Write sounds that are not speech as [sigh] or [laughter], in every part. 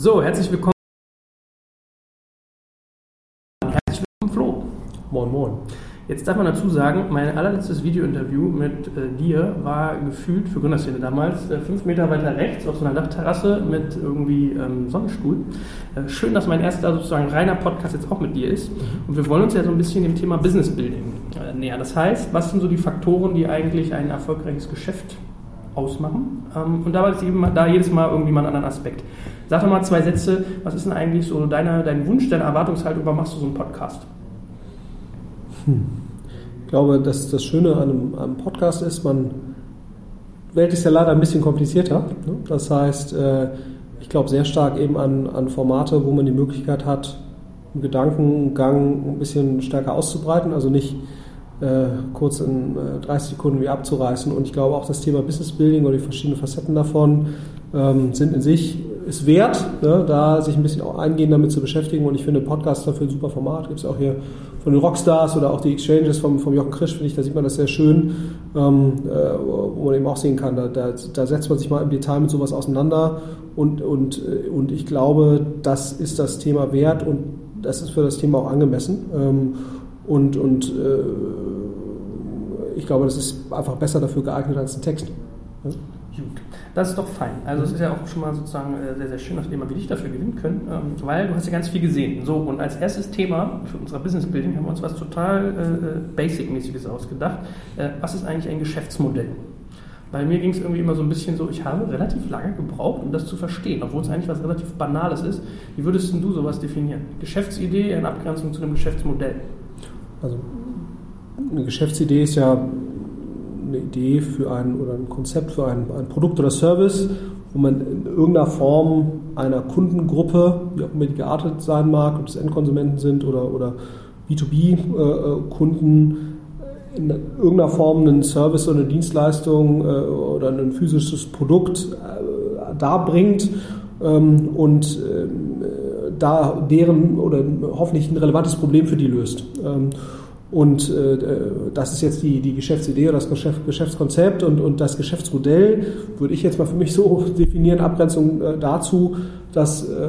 So, herzlich willkommen. Herzlich willkommen, Flo. Moin, moin. Jetzt darf man dazu sagen, mein allerletztes Videointerview mit äh, dir war gefühlt für Gründerszene damals äh, fünf Meter weiter rechts auf so einer Dachterrasse mit irgendwie ähm, Sonnenstuhl. Äh, schön, dass mein erster sozusagen reiner Podcast jetzt auch mit dir ist. Und wir wollen uns ja so ein bisschen dem Thema Business Building äh, nähern. Das heißt, was sind so die Faktoren, die eigentlich ein erfolgreiches Geschäft ausmachen? Ähm, und da war eben da jedes Mal irgendwie mal einen anderen Aspekt. Sag doch mal zwei Sätze, was ist denn eigentlich so deine, dein Wunsch, deine Erwartungshaltung, warum machst du so einen Podcast? Hm. Ich glaube, dass das Schöne an einem, einem, Podcast ist, man Welt ist ja leider ein bisschen komplizierter. Ne? Das heißt, äh, ich glaube sehr stark eben an, an Formate, wo man die Möglichkeit hat, einen Gedankengang ein bisschen stärker auszubreiten, also nicht äh, kurz in äh, 30 Sekunden wie abzureißen. Und ich glaube auch das Thema Business Building oder die verschiedenen Facetten davon ähm, sind in sich ist wert, ne, da sich ein bisschen auch eingehend damit zu beschäftigen. Und ich finde Podcast dafür ein super Format. Gibt es auch hier von den Rockstars oder auch die Exchanges vom, vom Jochen Krisch, finde ich, da sieht man das sehr schön, ähm, äh, wo man eben auch sehen kann, da, da, da, setzt man sich mal im Detail mit sowas auseinander. Und, und, äh, und ich glaube, das ist das Thema wert und das ist für das Thema auch angemessen. Ähm, und und äh, ich glaube, das ist einfach besser dafür geeignet als ein Text. Ja? Gut. Das ist doch fein. Also es ist ja auch schon mal sozusagen äh, sehr, sehr schön, dass wir mal wie dich dafür gewinnen können, ähm, weil du hast ja ganz viel gesehen. So, und als erstes Thema für unser Business Building haben wir uns was total äh, äh Basic-mäßiges ausgedacht. Was ist eigentlich ein Geschäftsmodell? Bei mir ging es irgendwie immer so ein bisschen so, ich habe relativ lange gebraucht, um das zu verstehen, obwohl es eigentlich was relativ Banales ist. Wie würdest du sowas definieren? Geschäftsidee in Abgrenzung zu einem Geschäftsmodell? Also eine Geschäftsidee ist ja eine Idee für ein oder ein Konzept für ein, ein Produkt oder Service, wo man in irgendeiner Form einer Kundengruppe, wie auch immer die geartet sein mag, ob es Endkonsumenten sind oder, oder B2B-Kunden, äh, in irgendeiner Form einen Service oder eine Dienstleistung äh, oder ein physisches Produkt äh, darbringt ähm, und da deren oder hoffentlich ein relevantes Problem für die löst. Ähm, und äh, das ist jetzt die, die Geschäftsidee oder das Geschäft, Geschäftskonzept und, und das Geschäftsmodell, würde ich jetzt mal für mich so [laughs] definieren, Abgrenzung äh, dazu, dass äh,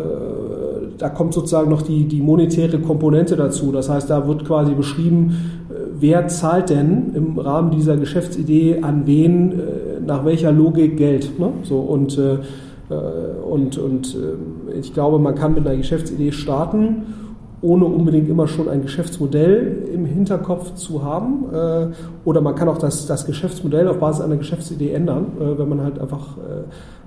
da kommt sozusagen noch die, die monetäre Komponente dazu. Das heißt, da wird quasi beschrieben, äh, wer zahlt denn im Rahmen dieser Geschäftsidee an wen, äh, nach welcher Logik Geld. Ne? So, und, äh, und, und ich glaube, man kann mit einer Geschäftsidee starten ohne unbedingt immer schon ein Geschäftsmodell im Hinterkopf zu haben. Äh, oder man kann auch das, das Geschäftsmodell auf Basis einer Geschäftsidee ändern, äh, wenn man halt einfach äh,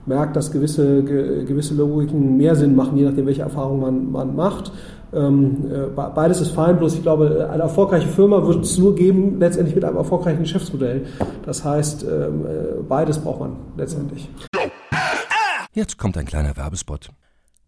merkt, dass gewisse, gewisse Logiken mehr Sinn machen, je nachdem, welche Erfahrungen man, man macht. Ähm, beides ist fein, bloß ich glaube, eine erfolgreiche Firma wird es nur geben, letztendlich mit einem erfolgreichen Geschäftsmodell. Das heißt, ähm, beides braucht man letztendlich. Jetzt kommt ein kleiner Werbespot.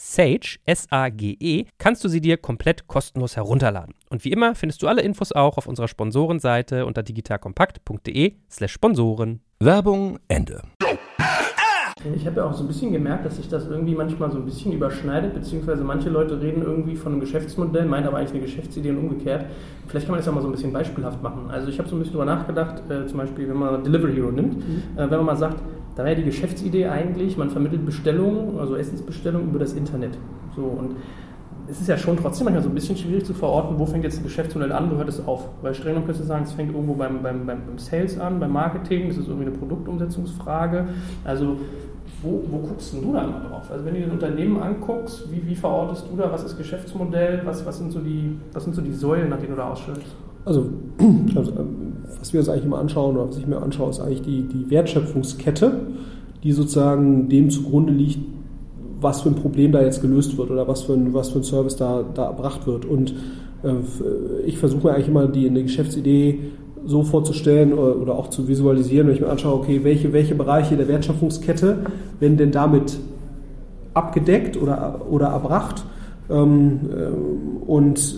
Sage, S-A-G-E, kannst du sie dir komplett kostenlos herunterladen. Und wie immer findest du alle Infos auch auf unserer Sponsorenseite unter digitalkompakt.de slash Sponsoren. Werbung Ende. Ich habe ja auch so ein bisschen gemerkt, dass sich das irgendwie manchmal so ein bisschen überschneidet, beziehungsweise manche Leute reden irgendwie von einem Geschäftsmodell, meinen aber eigentlich eine Geschäftsidee und umgekehrt. Vielleicht kann man das ja mal so ein bisschen beispielhaft machen. Also ich habe so ein bisschen drüber nachgedacht, äh, zum Beispiel, wenn man Delivery Hero nimmt, mhm. äh, wenn man mal sagt, da wäre die Geschäftsidee eigentlich, man vermittelt Bestellungen, also Essensbestellungen über das Internet. So und es ist ja schon trotzdem manchmal so ein bisschen schwierig zu verorten, wo fängt jetzt ein Geschäftsmodell an, wo hört es auf. Weil streng genommen könntest du sagen, es fängt irgendwo beim, beim, beim Sales an, beim Marketing, das ist irgendwie eine Produktumsetzungsfrage. Also wo, wo guckst du da immer drauf? Also wenn du dir ein Unternehmen anguckst, wie, wie verortest du da, was ist Geschäftsmodell, was, was, sind so die, was sind so die Säulen, nach denen du da ausstellst? Also, [clears throat] also, was wir uns eigentlich immer anschauen, oder was ich mir anschaue, ist eigentlich die, die Wertschöpfungskette, die sozusagen dem zugrunde liegt, was für ein Problem da jetzt gelöst wird oder was für ein, was für ein Service da, da erbracht wird. Und äh, ich versuche mir eigentlich immer die eine Geschäftsidee so vorzustellen oder, oder, auch zu visualisieren, wenn ich mir anschaue, okay, welche, welche Bereiche der Wertschöpfungskette werden denn damit abgedeckt oder, oder erbracht. Ähm, äh, und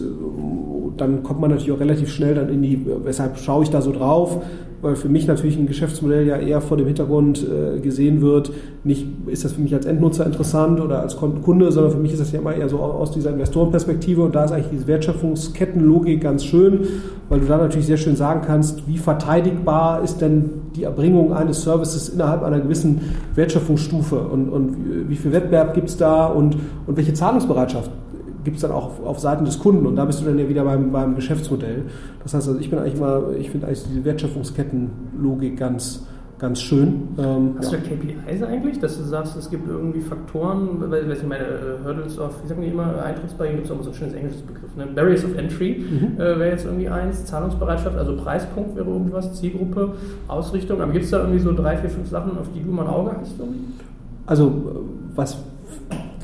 dann kommt man natürlich auch relativ schnell dann in die, weshalb schaue ich da so drauf, weil für mich natürlich ein Geschäftsmodell ja eher vor dem Hintergrund äh, gesehen wird, nicht ist das für mich als Endnutzer interessant oder als Kunde, sondern für mich ist das ja immer eher so aus dieser Investorenperspektive. Und da ist eigentlich diese Wertschöpfungskettenlogik ganz schön, weil du da natürlich sehr schön sagen kannst, wie verteidigbar ist denn die Erbringung eines Services innerhalb einer gewissen Wertschöpfungsstufe? Und, und wie viel Wettbewerb gibt es da? Und, und welche Zahlungsbereitschaft gibt es dann auch auf, auf, Seiten des Kunden und da bist du dann ja wieder beim, beim Geschäftsmodell. Das heißt, also ich bin eigentlich mal, ich finde eigentlich diese Wertschöpfungskettenlogik ganz, ganz schön. Ähm, Hast ja. du KPIs eigentlich, dass du sagst, es gibt irgendwie Faktoren, weil ich meine, äh, Hurdles of, wie sagen die immer, Eintrittsbarrieren gibt es auch so ein schönes englisches Begriff, ne? Barriers of Entry mhm. äh, wäre jetzt irgendwie eins, Zahlungsbereitschaft, also Preispunkt wäre irgendwas, Zielgruppe, Ausrichtung, aber gibt es da irgendwie so drei, vier, fünf Sachen, auf die du mal ein Auge hast? Irgendwie? Also was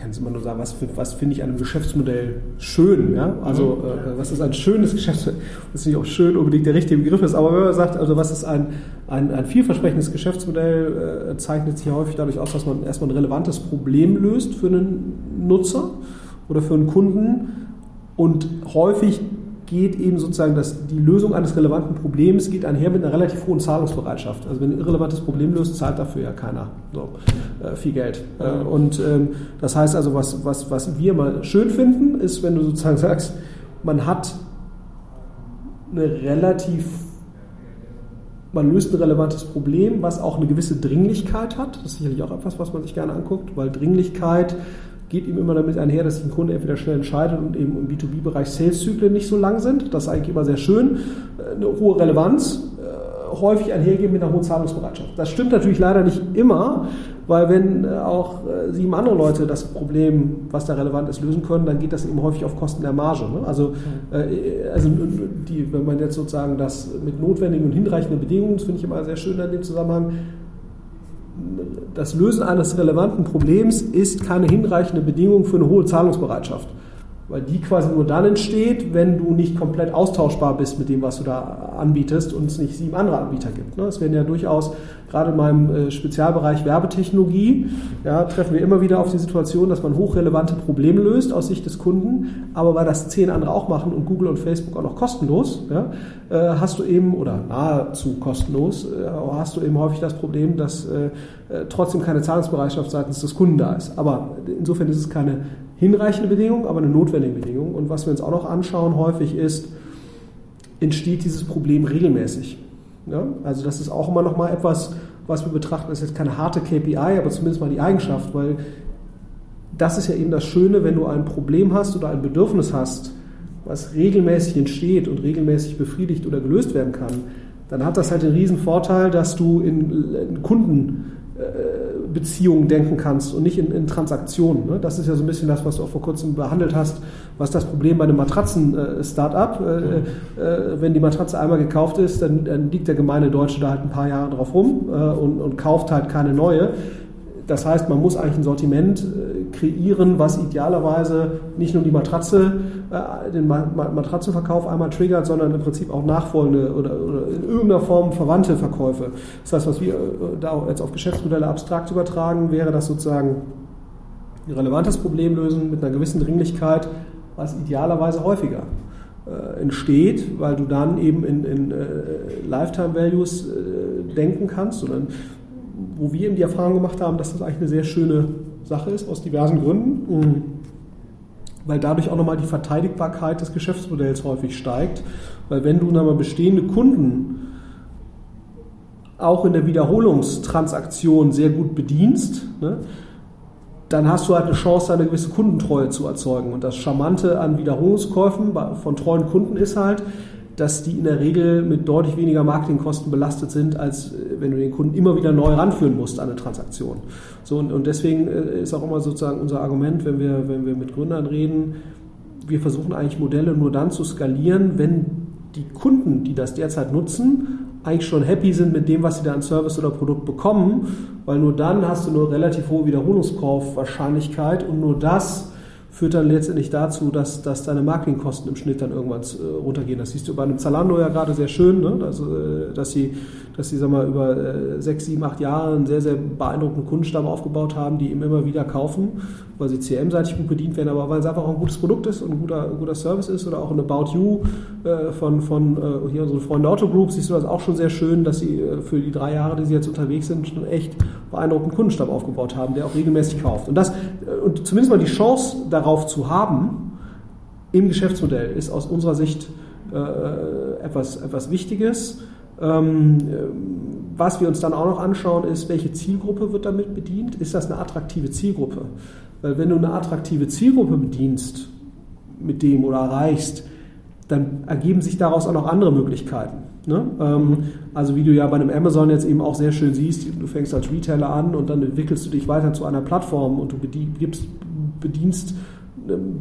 kann es immer nur sagen, was, was finde ich an einem Geschäftsmodell schön. Ja? Also mhm. äh, was ist ein schönes Geschäftsmodell? Das ist nicht auch schön unbedingt der richtige Begriff ist, aber wenn man sagt, also was ist ein, ein, ein vielversprechendes Geschäftsmodell, äh, zeichnet sich häufig dadurch aus, dass man erstmal ein relevantes Problem löst für einen Nutzer oder für einen Kunden und häufig geht eben sozusagen das, die Lösung eines relevanten Problems geht einher mit einer relativ hohen Zahlungsbereitschaft. Also wenn ein irrelevantes Problem löst, zahlt dafür ja keiner so, äh, viel Geld. Äh, und ähm, das heißt also, was, was, was wir mal schön finden, ist, wenn du sozusagen sagst, man hat eine relativ man löst ein relevantes Problem, was auch eine gewisse Dringlichkeit hat. Das ist sicherlich auch etwas, was man sich gerne anguckt, weil Dringlichkeit geht ihm immer damit einher, dass sich ein Kunde entweder schnell entscheidet und eben im B2B-Bereich Sales-Zyklen nicht so lang sind. Das ist eigentlich immer sehr schön. Äh, eine hohe Relevanz, äh, häufig einhergehen mit einer hohen Zahlungsbereitschaft. Das stimmt natürlich leider nicht immer, weil wenn äh, auch sieben andere Leute das Problem, was da relevant ist, lösen können, dann geht das eben häufig auf Kosten der Marge. Ne? Also, also die, wenn man jetzt sozusagen das mit notwendigen und hinreichenden Bedingungen, das finde ich immer sehr schön in dem Zusammenhang, das Lösen eines relevanten Problems ist keine hinreichende Bedingung für eine hohe Zahlungsbereitschaft. Weil die quasi nur dann entsteht, wenn du nicht komplett austauschbar bist mit dem, was du da anbietest und es nicht sieben andere Anbieter gibt. Ne? Es werden ja durchaus, gerade in meinem äh, Spezialbereich Werbetechnologie, ja, treffen wir immer wieder auf die Situation, dass man hochrelevante Probleme löst aus Sicht des Kunden, aber weil das zehn andere auch machen und Google und Facebook auch noch kostenlos, ja, äh, hast du eben, oder nahezu kostenlos, äh, hast du eben häufig das Problem, dass trotzdem keine Zahlungsbereitschaft seitens des Kunden da ist. Aber insofern ist es keine hinreichende Bedingung, aber eine notwendige Bedingung. Und was wir uns auch noch anschauen häufig ist, entsteht dieses Problem regelmäßig. Ja? Also das ist auch immer noch mal etwas, was wir betrachten, das ist jetzt keine harte KPI, aber zumindest mal die Eigenschaft, weil das ist ja eben das Schöne, wenn du ein Problem hast oder ein Bedürfnis hast, was regelmäßig entsteht und regelmäßig befriedigt oder gelöst werden kann, dann hat das halt den riesen Vorteil, dass du in, in Kunden Beziehungen denken kannst und nicht in, in Transaktionen. Ne? Das ist ja so ein bisschen das, was du auch vor kurzem behandelt hast, was das Problem bei einem Matratzen-Startup. Äh, äh, wenn die Matratze einmal gekauft ist, dann, dann, liegt der gemeine Deutsche da halt ein paar Jahre drauf rum äh, und, und kauft halt keine neue. Das heißt, man muss eigentlich ein Sortiment äh, kreieren, was idealerweise nicht nur die Matratze, äh, den Matratzenverkauf einmal triggert, sondern im Prinzip auch nachfolgende oder, in irgendeiner Form verwandte Verkäufe. Das heißt, was wir äh, da jetzt auf Geschäftsmodelle abstrakt übertragen, wäre das sozusagen ein relevantes Problem lösen mit einer gewissen Dringlichkeit, was idealerweise häufiger entsteht, weil du dann eben in, in Lifetime Values denken kannst, sondern wo wir eben die Erfahrung gemacht haben, dass das eigentlich eine sehr schöne Sache ist, aus diversen Gründen. Mhm. Weil dadurch auch nochmal die Verteidigbarkeit des Geschäftsmodells häufig steigt. Weil wenn du nochmal bestehende Kunden auch in der Wiederholungstransaktion sehr gut bedienst, ne, dann hast du halt eine Chance, eine gewisse Kundentreue zu erzeugen. Und das Charmante an Wiederholungskäufen von treuen Kunden ist halt, dass die in der Regel mit deutlich weniger Marketingkosten belastet sind, als äh, wenn du den Kunden immer wieder neu ranführen musst an eine Transaktion. So, und, und deswegen äh, ist auch immer sozusagen unser Argument, wenn wir, wenn wir mit Gründern reden, wir versuchen eigentlich Modelle nur dann zu skalieren, wenn die Kunden, die das derzeit nutzen, eigentlich schon happy sind mit dem, was sie da an Service oder Produkt bekommen, weil nur dann hast du eine relativ hohe Wiederholungskaufwahrscheinlichkeit und nur das führt dann letztendlich dazu, dass, dass deine Marketingkosten im Schnitt dann irgendwann äh, runtergehen. Das siehst du bei einem Zalando ja gerade sehr schön, ne? also, äh, dass sie, dass sie sag mal, über äh, sechs, sieben, acht Jahre einen sehr, sehr beeindruckenden Kundenstamm aufgebaut haben, die ihm immer wieder kaufen, weil sie CM-seitig gut bedient werden, aber weil es einfach auch ein gutes Produkt ist und ein guter, ein guter Service ist oder auch ein About You äh, von, von äh, hier unseren Freunden Auto Group, siehst du das auch schon sehr schön, dass sie äh, für die drei Jahre, die sie jetzt unterwegs sind, schon echt beeindruckenden Kundenstamm aufgebaut haben, der auch regelmäßig kauft. Und das, und zumindest mal die Chance darauf, zu haben im Geschäftsmodell ist aus unserer Sicht äh, etwas, etwas Wichtiges. Ähm, was wir uns dann auch noch anschauen, ist, welche Zielgruppe wird damit bedient? Ist das eine attraktive Zielgruppe? Weil wenn du eine attraktive Zielgruppe bedienst mit dem oder erreichst, dann ergeben sich daraus auch noch andere Möglichkeiten. Ne? Ähm, also wie du ja bei einem Amazon jetzt eben auch sehr schön siehst, du fängst als Retailer an und dann entwickelst du dich weiter zu einer Plattform und du bedienst, bedienst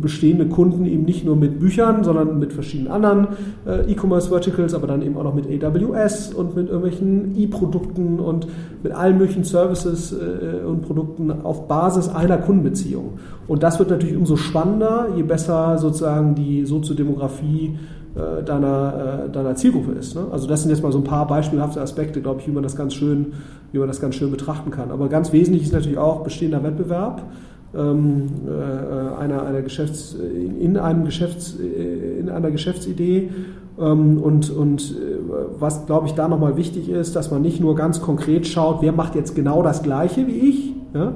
bestehende Kunden eben nicht nur mit Büchern, sondern mit verschiedenen anderen äh, E-Commerce-Verticals, aber dann eben auch noch mit AWS und mit irgendwelchen E-Produkten und mit allen möglichen Services äh, und Produkten auf Basis einer Kundenbeziehung. Und das wird natürlich umso spannender, je besser sozusagen die Soziodemografie äh, deiner, äh, deiner Zielgruppe ist. Ne? Also das sind jetzt mal so ein paar beispielhafte Aspekte, glaube ich, wie man das ganz schön, wie man das ganz schön betrachten kann. Aber ganz wesentlich ist natürlich auch bestehender Wettbewerb ähm, einer, einer Geschäfts-, in, einem Geschäfts-, äh, in einer Geschäftsidee. Ähm, und, und äh, was, glaube ich, da nochmal wichtig ist, dass man nicht nur ganz konkret schaut, wer macht jetzt genau das Gleiche wie ich. Ja?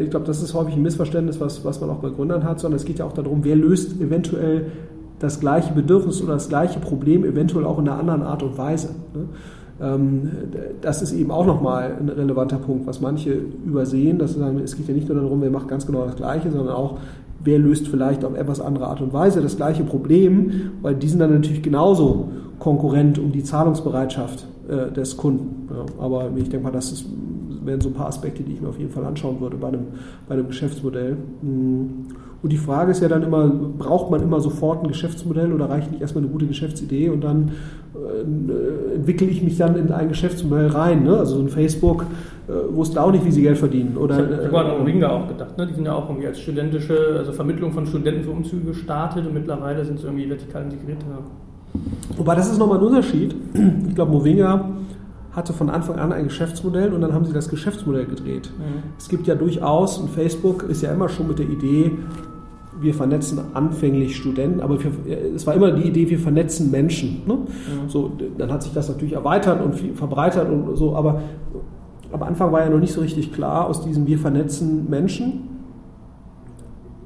Ich glaube, das ist häufig ein Missverständnis, was, was man auch bei Gründern hat, sondern es geht ja auch darum, wer löst eventuell das gleiche Bedürfnis oder das gleiche Problem eventuell auch in einer anderen Art und Weise. Ne? Ähm, das ist eben auch nochmal ein relevanter Punkt, was manche übersehen. Dass sagen, es geht ja nicht nur darum, wer macht ganz genau das Gleiche, sondern auch, wer löst vielleicht auf etwas andere Art und Weise das gleiche Problem, weil die sind dann natürlich genauso Konkurrent um die Zahlungsbereitschaft äh, des Kunden. aber ich denke mal, das ist, wären so ein paar Aspekte, die ich mir auf jeden Fall anschauen würde bei einem, bei einem Geschäftsmodell. Mm. Und die Frage ist ja dann immer, braucht man immer sofort ein Geschäftsmodell oder reicht nicht erstmal eine gute Geschäftsidee und dann äh, entwickle ich mich dann in ein Geschäftsmodell rein. Ne? Also so ein Facebook äh, wusste auch nicht, wie sie Geld verdienen. Oder, ich habe äh, an Ringa auch gedacht. Ne? Die sind ja auch irgendwie als studentische, also Vermittlung von Studenten für Umzüge gestartet und mittlerweile sind sie irgendwie vertikal integriert. Ja. Wobei das ist nochmal ein Unterschied. Ich glaube, Movinga hatte von Anfang an ein Geschäftsmodell und dann haben sie das Geschäftsmodell gedreht. Mhm. Es gibt ja durchaus, und Facebook ist ja immer schon mit der Idee, wir vernetzen anfänglich Studenten, aber wir, es war immer die Idee, wir vernetzen Menschen. Ne? Ja. So, dann hat sich das natürlich erweitert und verbreitert und so, aber am Anfang war ja noch nicht so richtig klar aus diesem wir vernetzen Menschen,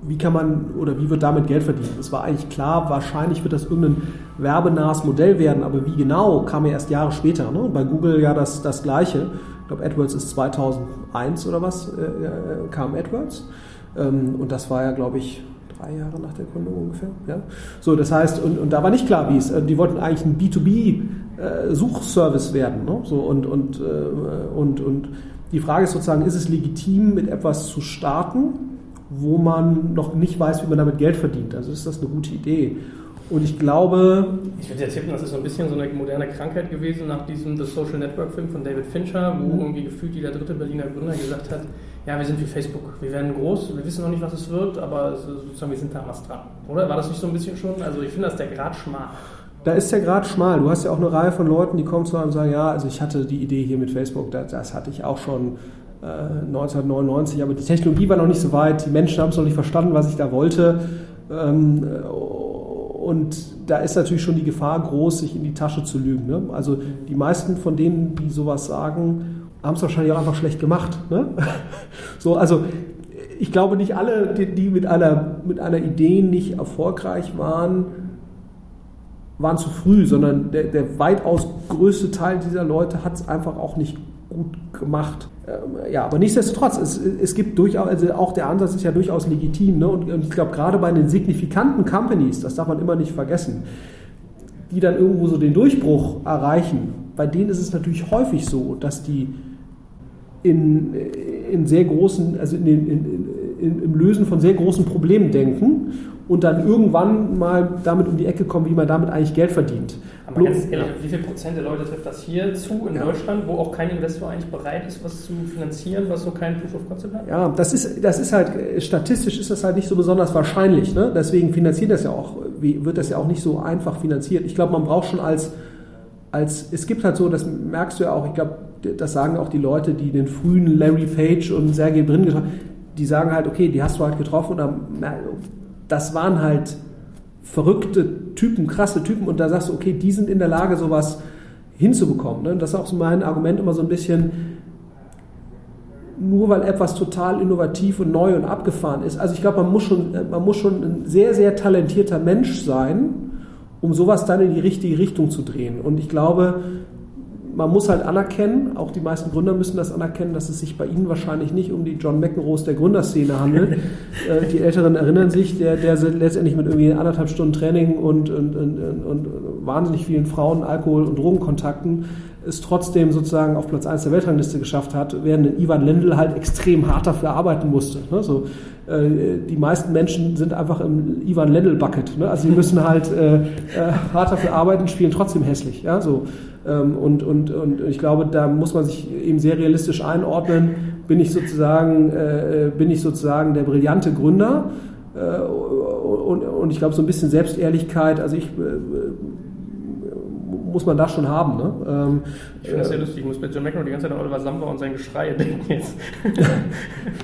wie kann man oder wie wird damit Geld verdient? Es war eigentlich klar, wahrscheinlich wird das irgendein werbenahes Modell werden, aber wie genau, kam ja erst Jahre später. Ne? Bei Google ja das, das Gleiche. Ich glaube, AdWords ist 2001 oder was, äh, äh, kam AdWords. Ähm, und das war ja, glaube ich, drei Jahre nach der Gründung ungefähr. Ja? So, das heißt, und, und da war nicht klar, wie es, äh, die wollten eigentlich ein B2B-Suchservice äh, werden. Ne? So, und, und, äh, und, und die Frage ist sozusagen, ist es legitim, mit etwas zu starten, wo man noch nicht weiß, wie man damit Geld verdient? Also ist das eine gute Idee? Und ich glaube. Ich würde jetzt tippen, das ist so ein bisschen so eine moderne Krankheit gewesen nach diesem The Social Network Film von David Fincher, wo mhm. irgendwie gefühlt jeder dritte Berliner Gründer gesagt hat, ja, wir sind wie Facebook, wir werden groß, wir wissen noch nicht, was es wird, aber sozusagen wir sind da was dran. Oder? War das nicht so ein bisschen schon? Also ich finde, das der Grad schmal. Da ist der Grad schmal. Du hast ja auch eine Reihe von Leuten, die kommen zu einem und sagen, ja, also ich hatte die Idee hier mit Facebook, das, das hatte ich auch schon 1999, äh, aber die Technologie war noch nicht so weit, die Menschen haben es noch nicht verstanden, was ich da wollte. Ähm, und da ist natürlich schon die Gefahr groß, sich in die Tasche zu lügen. Ne? Also die meisten von denen, die sowas sagen, haben es wahrscheinlich auch einfach schlecht gemacht. Ne? [laughs] So, also ich glaube nicht alle, die, die, mit, einer, mit einer Idee nicht erfolgreich waren, waren zu früh, sondern der, der weitaus größte Teil dieser Leute hat es einfach auch nicht gut gemacht. Ähm, ja, aber nichtsdestotrotz, es, es gibt durchaus, also auch der Ansatz ist ja durchaus legitim. Ne? Und, und ich glaube, gerade bei den signifikanten Companies, das darf man immer nicht vergessen, die dann irgendwo so den Durchbruch erreichen, bei denen ist es natürlich häufig so, dass die in, in sehr großen, also in, in, in, im Lösen von sehr großen Problemen denken und dann irgendwann mal damit um die Ecke kommen, wie man damit eigentlich Geld verdient. Aber ganz ehrlich, wie viel Prozent der Leute trifft das hier zu in ja. Deutschland, wo auch kein Investor eigentlich bereit ist, was zu finanzieren, was so kein Proof of Concept hat? Ja, das ist, das ist halt, statistisch ist das halt nicht so besonders wahrscheinlich. Ne? Deswegen finanziert das ja auch, wird das ja auch nicht so einfach finanziert. Ich glaube, man braucht schon als, als, es gibt halt so, das merkst du ja auch, ich glaube, das sagen auch die Leute, die den frühen Larry Page und Sergey Brin getroffen haben, die sagen halt, okay, die hast du halt getroffen und das waren halt verrückte Typen, krasse Typen und da sagst du, okay, die sind in der Lage, sowas hinzubekommen. Ne? Das ist auch so mein Argument immer so ein bisschen, nur weil etwas total innovativ und neu und abgefahren ist. Also ich glaube, man muss schon, man muss schon ein sehr, sehr talentierter Mensch sein, um sowas dann in die richtige Richtung zu drehen. Und ich glaube, man muss halt anerkennen, auch die meisten Gründer müssen das anerkennen, dass es sich bei ihnen wahrscheinlich nicht um die John McEnroes der Gründerszene handelt. [laughs] äh, die Älteren erinnern sich, der, der letztendlich mit irgendwie anderthalb Stunden Training und, und, und, und wahnsinnig vielen Frauen, Alkohol und Drogenkontakten es trotzdem sozusagen auf Platz 1 der Weltrangliste geschafft hat, während Ivan Lendl halt extrem hart dafür arbeiten musste. Ne? So, äh, die meisten Menschen sind einfach im Ivan Lendl-Bucket. Ne? Also sie müssen halt äh, äh, hart dafür arbeiten, spielen trotzdem hässlich. Ja? So, und, und, und ich glaube, da muss man sich eben sehr realistisch einordnen. Bin ich sozusagen, äh, bin ich sozusagen der brillante Gründer? Äh, und, und ich glaube, so ein bisschen Selbstehrlichkeit. Also ich äh, muss man das schon haben. Ne? Ähm, ich finde das sehr lustig. Ich muss bei John McEnroe die ganze Zeit an Oliver Samba und sein Geschrei [laughs] denken jetzt. [laughs]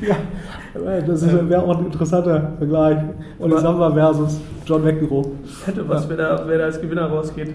ja, das wäre auch ein interessanter Vergleich. Oliver Samba versus John McEnroe. Hätte was, ja. wer, da, wer da als Gewinner rausgeht.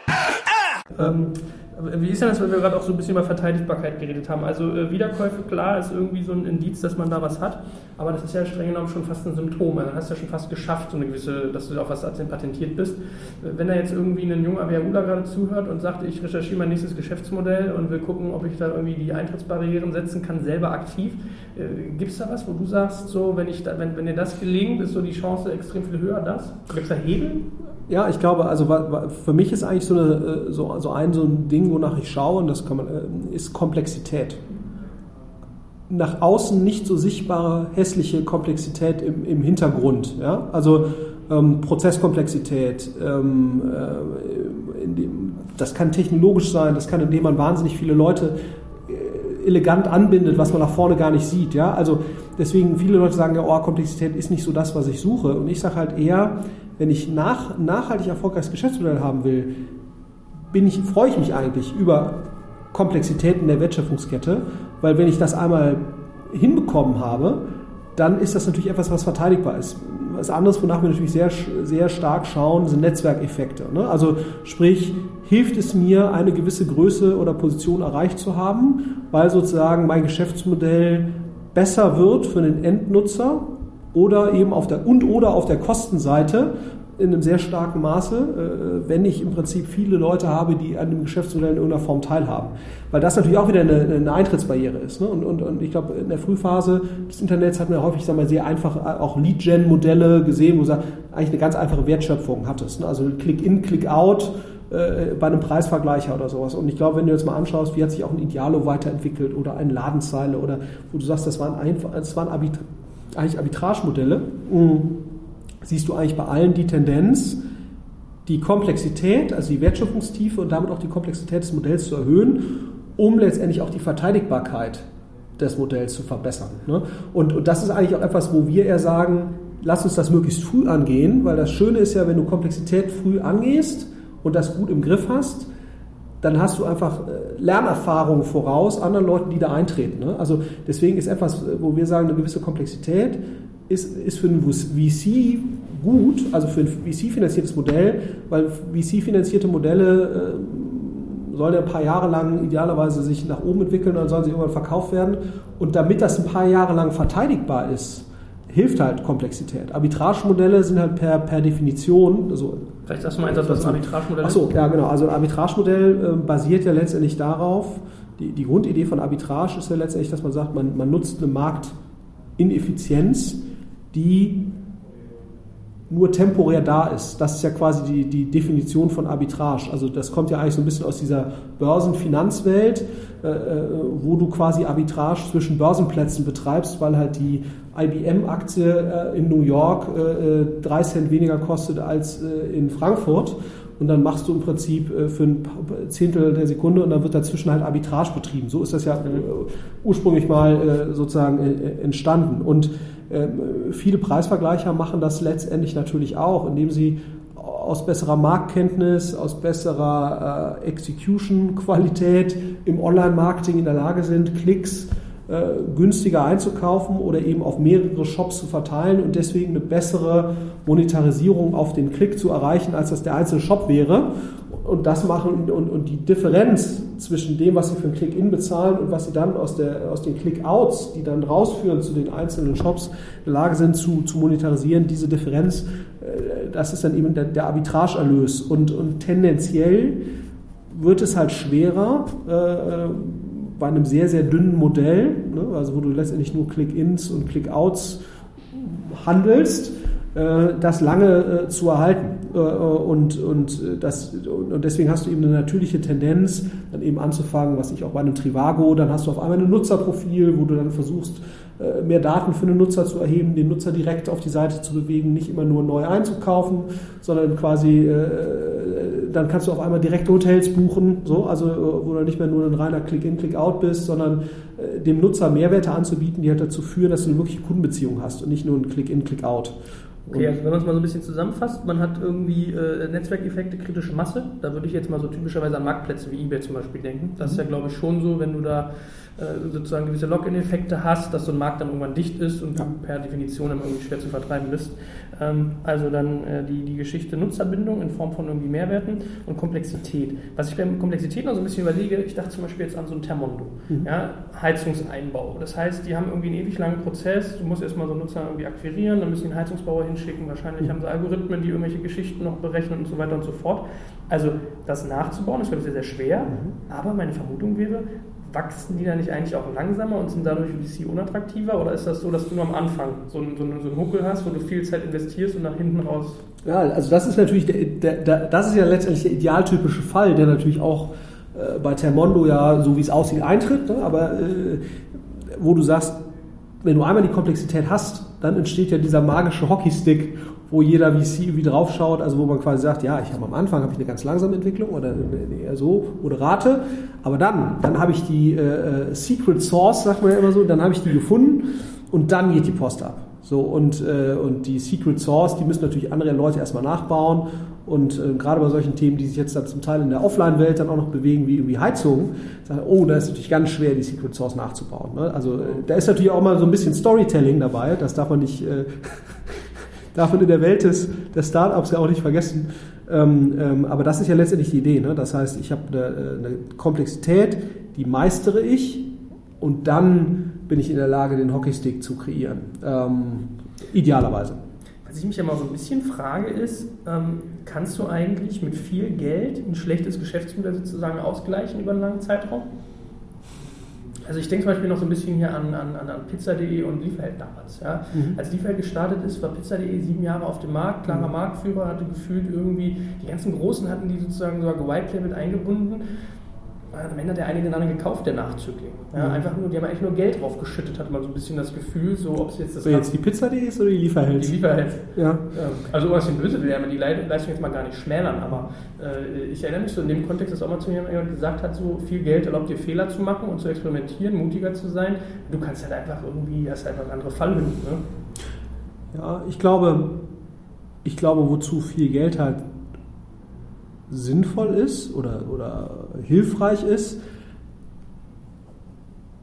Ähm, wie ist denn das, wenn wir gerade auch so ein bisschen über Verteidigbarkeit geredet haben? Also äh, Wiederkäufe, klar, ist irgendwie so ein Indiz, dass man da was hat, aber das ist ja streng genommen schon fast ein Symptom. Also, dann hast du ja schon fast geschafft, so eine gewisse, dass du auf was patentiert bist. Wenn da jetzt irgendwie ein junger WHUler gerade zuhört und sagt, ich recherchiere mein nächstes Geschäftsmodell und will gucken, ob ich da irgendwie die Eintrittsbarrieren setzen kann, selber aktiv, äh, gibt es da was, wo du sagst, so, wenn, ich da, wenn, wenn dir das gelingt, ist so die Chance extrem viel höher, das? Gibt es da Hebel? Ja, ich glaube, also für mich ist eigentlich so, eine, äh, so, so ein, so ein Ding, wonach ich schaue, und das man, äh, ist Komplexität. Nach außen nicht so sichtbare hässliche Komplexität im, im Hintergrund. Ja? Also ähm, Prozesskomplexität, ähm, äh, dem, das kann technologisch sein, das kann, indem man wahnsinnig viele Leute äh, elegant anbindet, was man nach vorne gar nicht sieht. Ja? Also deswegen viele Leute sagen, ja, oh, Komplexität ist nicht so das, was ich suche. Und ich sage halt eher, wenn ich nach, nachhaltig erfolgreiches Geschäftsmodell haben will, bin ich, freue ich mich eigentlich über Komplexitäten der Wertschöpfungskette, weil wenn ich das einmal hinbekommen habe, dann ist das natürlich etwas, was verteidigbar ist. Was anderes, wonach wir natürlich sehr, sehr stark schauen, sind Netzwerkeffekte. Ne? Also sprich, hilft es mir, eine gewisse Größe oder Position erreicht zu haben, weil sozusagen mein Geschäftsmodell besser wird für den Endnutzer oder eben auf der und oder auf der Kostenseite in einem sehr starken Maße, äh, wenn ich im Prinzip viele Leute habe, die an dem Geschäftsmodell in irgendeiner Form teilhaben. Weil das natürlich auch wieder eine, eine Eintrittsbarriere ist. Ne? Und, und, und ich glaube, in der Frühphase des Internets hat man häufig sagen wir, sehr einfach auch Lead-Gen-Modelle gesehen, wo du eigentlich eine ganz einfache Wertschöpfung hattest. Ne? Also Click-in, Click-out äh, bei einem Preisvergleicher oder sowas. Und ich glaube, wenn du jetzt mal anschaust, wie hat sich auch ein Idealo weiterentwickelt oder ein Ladenzeile oder wo du sagst, das das waren Arbit eigentlich Arbitragemodelle. Mhm siehst du eigentlich bei allen die Tendenz, die Komplexität, also die Wertschöpfungstiefe und damit auch die Komplexität des Modells zu erhöhen, um letztendlich auch die Verteidigbarkeit des Modells zu verbessern. Ne? Und, und das ist eigentlich auch etwas, wo wir eher sagen, lass uns das möglichst früh angehen, weil das Schöne ist ja, wenn du Komplexität früh angehst und das gut im Griff hast, dann hast du einfach äh, Lernerfahrung voraus anderen Leuten, die da eintreten. Ne? Also deswegen ist etwas, wo wir sagen, eine gewisse Komplexität ist, ist für einen VC gut, also für ein VC-finanziertes Modell, weil VC-finanzierte Modelle äh, sollen ja ein paar Jahre lang idealerweise sich nach oben entwickeln, dann sollen sie irgendwann verkauft werden. Und damit das ein paar Jahre lang verteidigbar ist, hilft halt Komplexität. Arbitragemodelle sind halt per, per Definition, also Vielleicht sagst du mal etwas, was ein Arbitragemodell. Achso, ja genau. Also ein Arbitragemodell äh, basiert ja letztendlich darauf, die, die Grundidee von Arbitrage ist ja letztendlich, dass man sagt, man, man nutzt eine Marktineffizienz, die nur temporär da ist. Das ist ja quasi die, die Definition von Arbitrage. Also das kommt ja eigentlich so ein bisschen aus dieser Börsenfinanzwelt, äh, äh wo du quasi Arbitrage zwischen Börsenplätzen betreibst, weil halt die IBM-Aktie äh, in New York äh, äh, drei Cent weniger kostet als äh, in Frankfurt. Und dann machst du im Prinzip für ein Zehntel der Sekunde und dann wird dazwischen halt Arbitrage betrieben. So ist das ja ursprünglich mal sozusagen entstanden. Und viele Preisvergleicher machen das letztendlich natürlich auch, indem sie aus besserer Marktkenntnis, aus besserer äh, Execution-Qualität im Online-Marketing in der Lage sind, Klicks äh, günstiger einzukaufen oder eben auf mehrere Shops zu verteilen und deswegen eine bessere Monetarisierung auf den Klick zu erreichen, als das der einzelne Shop wäre und das machen und, und die Differenz zwischen dem, was sie für einen Click-In bezahlen und was sie dann aus, der, aus den Click-Outs, die dann rausführen zu den einzelnen Shops, in der Lage sind zu, zu monetarisieren, diese Differenz, äh, das ist dann eben der, der Arbitrageerlös. Und, und tendenziell wird es halt schwerer, äh, äh bei einem sehr, sehr dünnen Modell, ne, also wo du letztendlich nur Click-Ins und Click-Outs handelst, äh, das lange äh, zu erhalten. Äh, und, und, das, und deswegen hast du eben eine natürliche Tendenz, dann eben anzufangen, was ich auch bei einem Trivago, dann hast du auf einmal ein Nutzerprofil, wo du dann versuchst, mehr Daten für den Nutzer zu erheben, den Nutzer direkt auf die Seite zu bewegen, nicht immer nur neu einzukaufen, sondern quasi, dann kannst du auf einmal direkt Hotels buchen, so, also wo du nicht mehr nur ein reiner Click-in, Click-out bist, sondern dem Nutzer Mehrwerte anzubieten, die halt dazu führen, dass du eine wirkliche Kundenbeziehung hast und nicht nur ein Click-in, Click-out. Okay, also wenn man es mal so ein bisschen zusammenfasst, man hat irgendwie äh, Netzwerkeffekte, kritische Masse. Da würde ich jetzt mal so typischerweise an Marktplätze wie eBay zum Beispiel denken. Das ist ja, mhm. glaube ich, schon so, wenn du da sozusagen gewisse Login-Effekte hast, dass so ein Markt dann irgendwann dicht ist und du per Definition dann irgendwie schwer zu vertreiben bist. Ähm, also dann äh, die, die Geschichte Nutzerbindung in Form von irgendwie Mehrwerten und Komplexität. Was ich bei Komplexität noch so ein bisschen überlege, ich dachte zum Beispiel jetzt an so ein Thermondo, mhm. ja, Heizungseinbau. Das heißt, die haben irgendwie einen ewig langen Prozess, du musst erstmal so einen Nutzer irgendwie akquirieren, dann müssen die einen Heizungsbauer hinschicken, wahrscheinlich mhm. haben sie Algorithmen, die irgendwelche Geschichten noch berechnen und so weiter und so fort. Also das nachzubauen ist, glaube ich, sehr, sehr schwer, mhm. aber meine Vermutung wäre, wachsen die dann nicht eigentlich auch langsamer und sind dadurch VC unattraktiver? Oder ist das so, dass du nur am Anfang so einen, so einen, so einen Huckel hast, wo du viel Zeit investierst und nach hinten raus? Ja, also das ist natürlich, der, der, das ist ja letztendlich der idealtypische Fall, der natürlich auch äh, bei Termondo ja, so wie es aussieht, eintritt. Ne? Aber äh, wo du sagst, wenn du einmal die Komplexität hast, dann entsteht ja dieser magische Hockeystick wo jeder VC irgendwie draufschaut, also wo man quasi sagt, ja, ich habe am Anfang habe ich eine ganz langsame Entwicklung oder eher so moderate, aber dann, dann habe ich die äh, äh, Secret Source, sagt man ja immer so, dann habe ich die gefunden und dann geht die Post ab. So und, äh, und die Secret Source, die müssen natürlich andere Leute erstmal nachbauen und äh, gerade bei solchen Themen, die sich jetzt dann zum Teil in der Offline-Welt dann auch noch bewegen, wie irgendwie Heizung, sagen, oh, da ist natürlich ganz schwer, die Secret Source nachzubauen. Ne? Also äh, da ist natürlich auch mal so ein bisschen Storytelling dabei, das darf man nicht äh, [laughs] darf man in der Welt des, des Startups ja auch nicht vergessen. Ähm, ähm, aber das ist ja letztendlich die Idee. Ne? Das heißt, ich habe eine, eine Komplexität, die meistere ich und dann bin ich in der Lage, den Hockeystick zu kreieren. Ähm, Idealerweise. Was ich mich ja mal so ein bisschen frage ist, ähm, kannst du eigentlich mit viel Geld ein schlechtes Geschäftsmodell sozusagen ausgleichen über einen langen Zeitraum? Also ich denke zum Beispiel noch so ein bisschen hier an, an, an Pizza.de und Lieferheld damals. Ja. Mhm. Als Lieferheld gestartet ist, war Pizza.de sieben Jahre auf dem Markt, klarer mhm. Marktführer, hatte gefühlt irgendwie, die ganzen Großen hatten die sozusagen sogar gewitelabelt eingebunden am Ende hat der eine den anderen gekauft, der Nachzügling. Ja, mhm. Einfach nur, die haben eigentlich nur Geld drauf geschüttet, hatte man so ein bisschen das Gefühl, so ob es jetzt das. So jetzt die Pizza.de ist oder die Lieferheld? Die Lieferheld. Ja. Also ohne was den böse will, ja, die Leistung jetzt mal gar nicht schmälern, aber äh, ich erinnere mich so in dem Kontext, dass auch mal zu mir jemand gesagt hat, so viel Geld erlaubt dir Fehler zu machen und zu experimentieren, mutiger zu sein. Du kannst halt einfach irgendwie, hast einfach eine andere Fallhöhe. Ne? Ja, ich glaube, ich glaube, wozu viel Geld halt sinnvoll ist oder, oder hilfreich ist.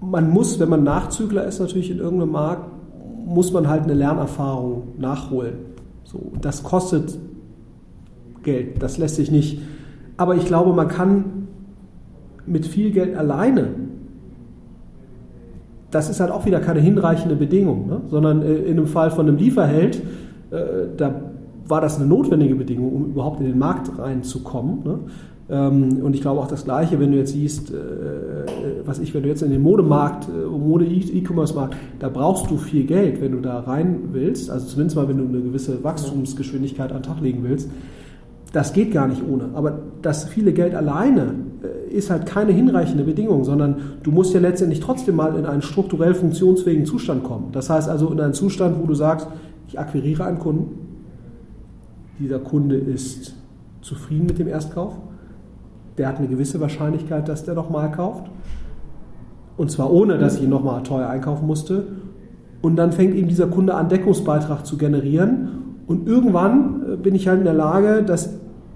Man muss, wenn man Nachzügler ist, natürlich in irgendeinem Markt, muss man halt eine Lernerfahrung nachholen. So, das kostet Geld, das lässt sich nicht. Aber ich glaube, man kann mit viel Geld alleine, das ist halt auch wieder keine hinreichende Bedingung, ne? sondern äh, in einem Fall von einem Lieferheld, äh, da war das eine notwendige Bedingung, um überhaupt in den Markt reinzukommen. Ne? Ähm, und ich glaube auch das Gleiche, wenn du jetzt siehst, äh, was ich, wenn du jetzt in den Modemarkt, äh, Mode-E-Commerce-Markt, da brauchst du viel Geld, wenn du da rein willst, also zumindest mal, wenn du eine gewisse Wachstumsgeschwindigkeit an den Tag legen willst. Das geht gar nicht ohne. Aber das viele Geld alleine äh, ist halt keine hinreichende Bedingung, sondern du musst ja letztendlich trotzdem mal in einen strukturell funktionsfähigen Zustand kommen. Das heißt also in einen Zustand, wo du sagst, ich akquiriere einen Kunden, dieser Kunde ist zufrieden mit dem Erstkauf, der hat eine gewisse Wahrscheinlichkeit, dass der nochmal kauft. Und zwar ohne, dass ich ihn nochmal teuer einkaufen musste. Und dann fängt eben dieser Kunde an, Deckungsbeitrag zu generieren. Und irgendwann äh, bin ich halt in der Lage, dass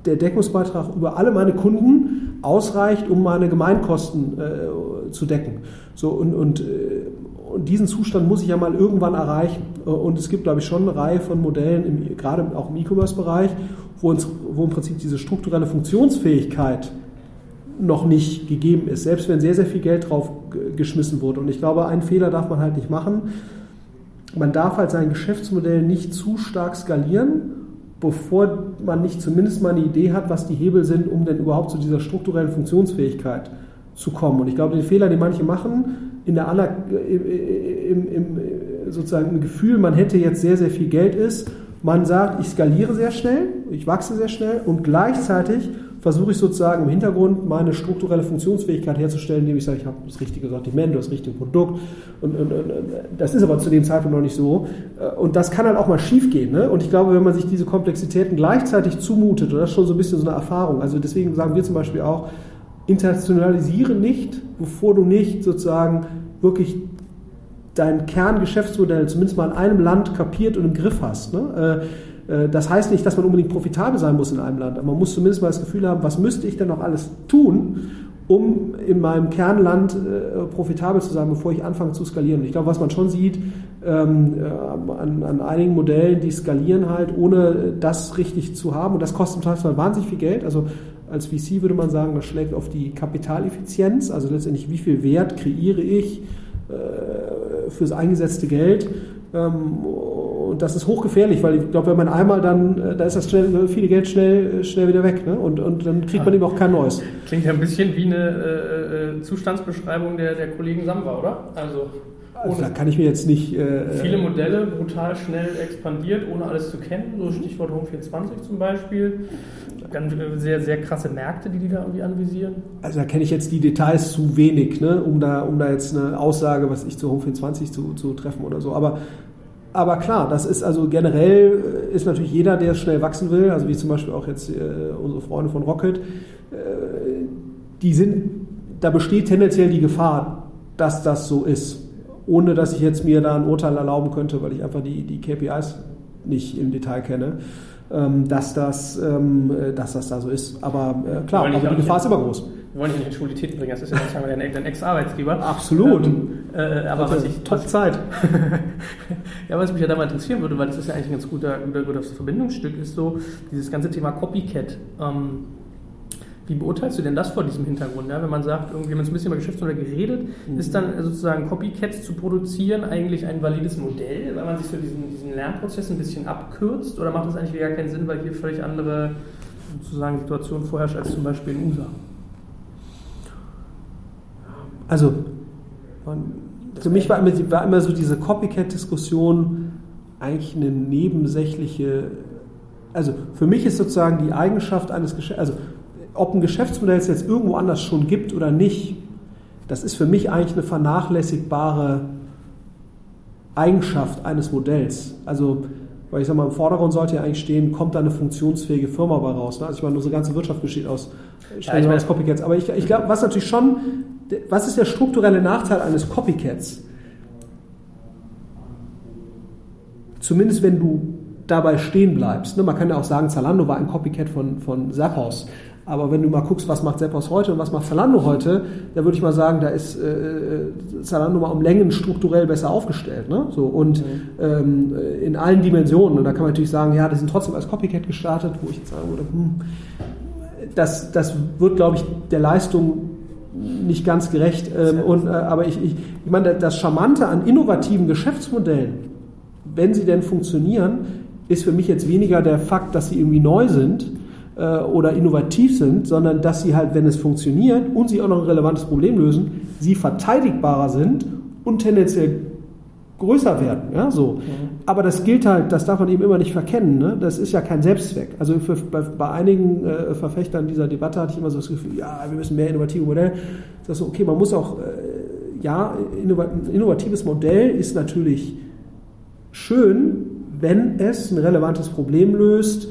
der Deckungsbeitrag über alle meine Kunden ausreicht, um meine Gemeinkosten äh, zu decken. So, und, und äh, und diesen Zustand muss ich ja mal irgendwann erreichen. Und es gibt, glaube ich, schon eine Reihe von Modellen, im, gerade auch im E-Commerce-Bereich, wo, wo im Prinzip diese strukturelle Funktionsfähigkeit noch nicht gegeben ist, selbst wenn sehr, sehr viel Geld drauf geschmissen wurde. Und ich glaube, einen Fehler darf man halt nicht machen. Man darf halt sein Geschäftsmodell nicht zu stark skalieren, bevor man nicht zumindest mal eine Idee hat, was die Hebel sind, um denn überhaupt zu dieser strukturellen Funktionsfähigkeit zu kommen. Und ich glaube, den Fehler, den manche machen, in der aller, im, im, sozusagen im Gefühl, man hätte jetzt sehr, sehr viel Geld ist. Man sagt, ich skaliere sehr schnell, ich wachse sehr schnell und gleichzeitig versuche ich sozusagen im Hintergrund meine strukturelle Funktionsfähigkeit herzustellen, indem ich sage, ich habe das richtige Sortiment, das richtige Produkt. Und, und, und, das ist aber zu dem Zeitpunkt noch nicht so. Und das kann halt auch mal schief gehen. Ne? Und ich glaube, wenn man sich diese Komplexitäten gleichzeitig zumutet, und das ist schon so ein bisschen so eine Erfahrung. Also deswegen sagen wir zum Beispiel auch, internationalisiere nicht, bevor du nicht sozusagen wirklich dein Kerngeschäftsmodell zumindest mal in einem Land kapiert und im Griff hast. Ne? Äh, äh, das heißt nicht, dass man unbedingt profitabel sein muss in einem Land, aber man muss zumindest mal das Gefühl haben, was müsste ich denn noch alles tun, um in meinem Kernland äh, profitabel zu sein, bevor ich anfange zu skalieren. Und ich glaube, was man schon sieht ähm, an, an, einigen Modellen, die skalieren halt, ohne das richtig zu haben, und das kostet teilweise wahnsinnig viel Geld. Also als VC würde man sagen, das schlägt auf die Kapitaleffizienz, also letztendlich wie viel Wert kreiere ich äh, fürs eingesetzte Geld. Ähm, und das ist hochgefährlich, weil ich glaube, wenn man einmal dann, äh, da ist das schnell, viele Geld schnell, schnell wieder weg. Ne? Und, und dann kriegt man eben auch kein neues. Klingt ja ein bisschen wie eine äh, äh Zustandsbeschreibung der, der Kollegen Samba, oder? Also also da kann ich mir jetzt nicht. Äh, viele Modelle brutal schnell expandiert, ohne alles zu kennen. So Stichwort Home 24 zum Beispiel. Ganz äh, sehr, sehr krasse Märkte, die die da irgendwie anvisieren. Also da kenne ich jetzt die Details zu wenig, ne, um, da, um da jetzt eine Aussage, was ich zu Home 24 zu, zu treffen oder so. Aber aber klar, das ist also generell äh, ist natürlich jeder, der schnell wachsen will, also wie zum Beispiel auch jetzt äh, unsere Freunde von Rocket, äh, die sind, da besteht tendenziell die Gefahr, dass das so ist ohne dass ich jetzt mir da ein Urteil erlauben könnte, weil ich einfach die, die KPIs nicht im Detail kenne, dass, das, ähm, äh, dass das da so ist. Aber äh, klar, aber die Gefahr ist immer groß. Wir wollen dich nicht in Schulität bringen, das ist ja sozusagen dein, dein Ex-Arbeitsgeber. Absolut. Ähm, äh, aber was ich. Top Zeit. [laughs] ja, was mich ja da mal interessieren würde, weil das ist ja eigentlich ein ganz guter, guter, guter Verbindungsstück, ist so dieses ganze Thema Copycat. Ähm, Wie beurteilst du denn das vor diesem Hintergrund? Ja? Wenn man sagt, irgendwie, wir haben ein bisschen über Geschäftsmodelle geredet, mhm. ist dann sozusagen Copycats zu produzieren eigentlich ein valides Modell, weil man sich so diesen, diesen Lernprozess ein bisschen abkürzt? Oder macht das eigentlich gar keinen Sinn, weil hier völlig andere sozusagen Situationen vorherrscht als zum Beispiel in USA? Also, für mich war immer, war immer so diese Copycat-Diskussion eigentlich eine nebensächliche. Also für mich ist sozusagen die Eigenschaft eines Geschäfts, also ob ein Geschäftsmodell es jetzt irgendwo anders schon gibt oder nicht, das ist für mich eigentlich eine vernachlässigbare Eigenschaft eines Modells. Also, weil ich sage mal, im Vordergrund sollte ja eigentlich stehen, kommt da eine funktionsfähige Firma bei raus. Ne? Also ich meine, unsere ganze Wirtschaft besteht aus, ja, ich aus Copycats. Aber ich, ich glaube, was natürlich schon, was ist der strukturelle Nachteil eines Copycats? Zumindest wenn du dabei stehen bleibst. Ne? Man kann ja auch sagen, Zalando war ein Copycat von, von Zappos. Aber wenn du mal guckst, was macht Zappos heute und was macht Zalando heute, da würde ich mal sagen, da ist äh, äh, Zalando mal um Längen strukturell besser aufgestellt. Ne? So, und mhm. ähm, in allen Dimensionen. Und da kann man natürlich sagen, ja, die sind trotzdem als Copycat gestartet, wo ich jetzt sagen würde, hm, das, das wird, glaube ich, der Leistung nicht ganz gerecht. Ähm, und, äh, aber ich, ich, ich meine, das Charmante an innovativen Geschäftsmodellen, wenn sie denn funktionieren, ist für mich jetzt weniger der Fakt, dass sie irgendwie neu sind, äh, oder innovativ sind, sondern dass sie halt, wenn es funktioniert und sie auch noch ein relevantes Problem lösen, sie verteidigbarer sind und tendenziell größer werden. Ja, so. Mhm. Aber das gilt halt, das darf man eben immer nicht verkennen. Ne? Das ist ja kein Selbstzweck. Also für, bei, bei, einigen äh, Verfechtern dieser Debatte hatte ich immer so das Gefühl, ja, wir müssen mehr innovative Modelle. Das ist so, okay, man muss auch, äh, ja, ein innovatives Modell ist natürlich schön, wenn es ein relevantes Problem löst,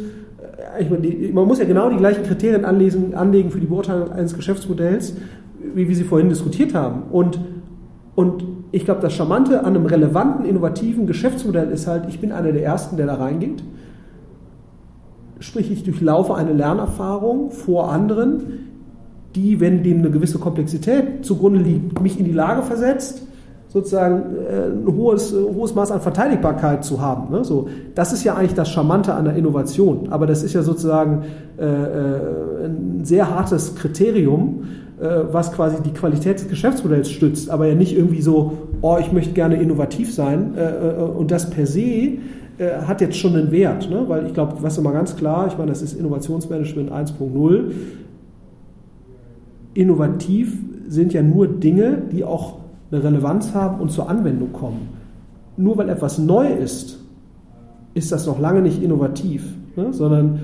meine, die, man muss ja genau die gleichen Kriterien anlesen, anlegen für die Beurteilung eines Geschäftsmodells, wie wir sie vorhin diskutiert haben. Und, und ich glaube, das Charmante an einem relevanten, innovativen Geschäftsmodell ist halt, ich bin einer der Ersten, der da reingeht. Sprich, ich durchlaufe eine Lernerfahrung vor anderen, die, wenn dem eine gewisse Komplexität zugrunde liegt, mich in die Lage versetzt, sozusagen äh, ein hohes, hohes Maß an Verteidigbarkeit zu haben. Ne? So, das ist ja eigentlich das Charmante an der Innovation. Aber das ist ja sozusagen äh, äh, ein sehr hartes Kriterium, äh, was quasi die Qualität des Geschäftsmodells stützt, aber ja nicht irgendwie so, oh, ich möchte gerne innovativ sein. Äh, äh, und das per se hat jetzt schon einen Wert, ne? weil ich glaube, was immer ganz klar, ich meine, das ist Innovationsmanagement 1.0. Innovativ sind ja nur Dinge, die auch eine Relevanz haben und zur Anwendung kommen. Nur weil etwas neu ist, ist das noch lange nicht innovativ, ne? sondern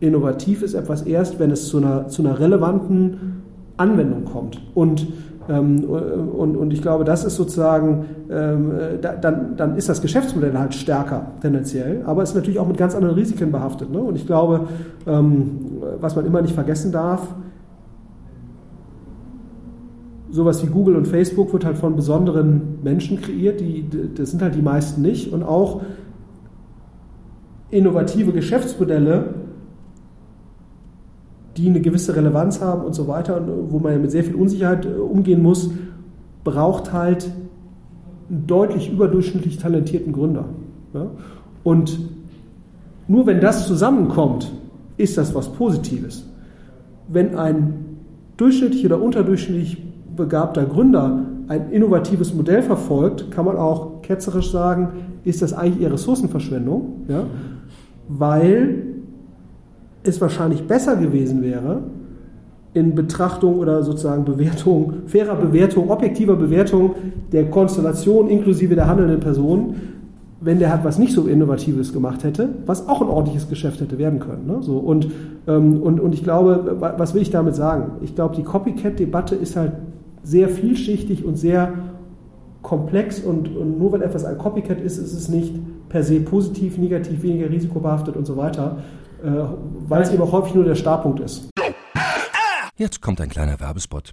innovativ ist etwas erst, wenn es zu einer, zu einer relevanten Anwendung kommt. Und, ähm, und, und ich glaube, das ist sozusagen, ähm, da, dann, dann ist das Geschäftsmodell halt stärker tendenziell, aber es ist natürlich auch mit ganz anderen Risiken behaftet. Ne? Und ich glaube, ähm, was man immer nicht vergessen darf, sowas wie Google und Facebook wird halt von besonderen Menschen kreiert, die, das sind halt die meisten nicht. Und auch innovative Geschäftsmodelle, die eine gewisse Relevanz haben und so weiter, und wo man mit sehr viel Unsicherheit äh, umgehen muss, braucht halt einen deutlich überdurchschnittlich talentierten Gründer. Und nur wenn das zusammenkommt, ist das was Positives. Wenn ein durchschnittlich oder unterdurchschnittlich begabter Gründer ein innovatives Modell verfolgt, kann man auch ketzerisch sagen, ist das eigentlich eher Ressourcenverschwendung, ja? weil es wahrscheinlich besser gewesen wäre, in Betrachtung oder sozusagen Bewertung, fairer Bewertung, objektiver Bewertung der Konstellation inklusive der handelnden Personen, wenn der halt was nicht so Innovatives gemacht hätte, was auch ein ordentliches Geschäft hätte werden können. Ne? So, und, ähm, und, und ich glaube, was will ich damit sagen? Ich glaube, die Copycat-Debatte ist halt sehr vielschichtig und sehr komplex und, und, nur weil etwas ein Copycat ist, ist es nicht per se positiv, negativ, weniger risikobehaftet und so weiter, äh, weil es eben auch häufig nur der Startpunkt ist. Jetzt kommt ein kleiner Werbespot.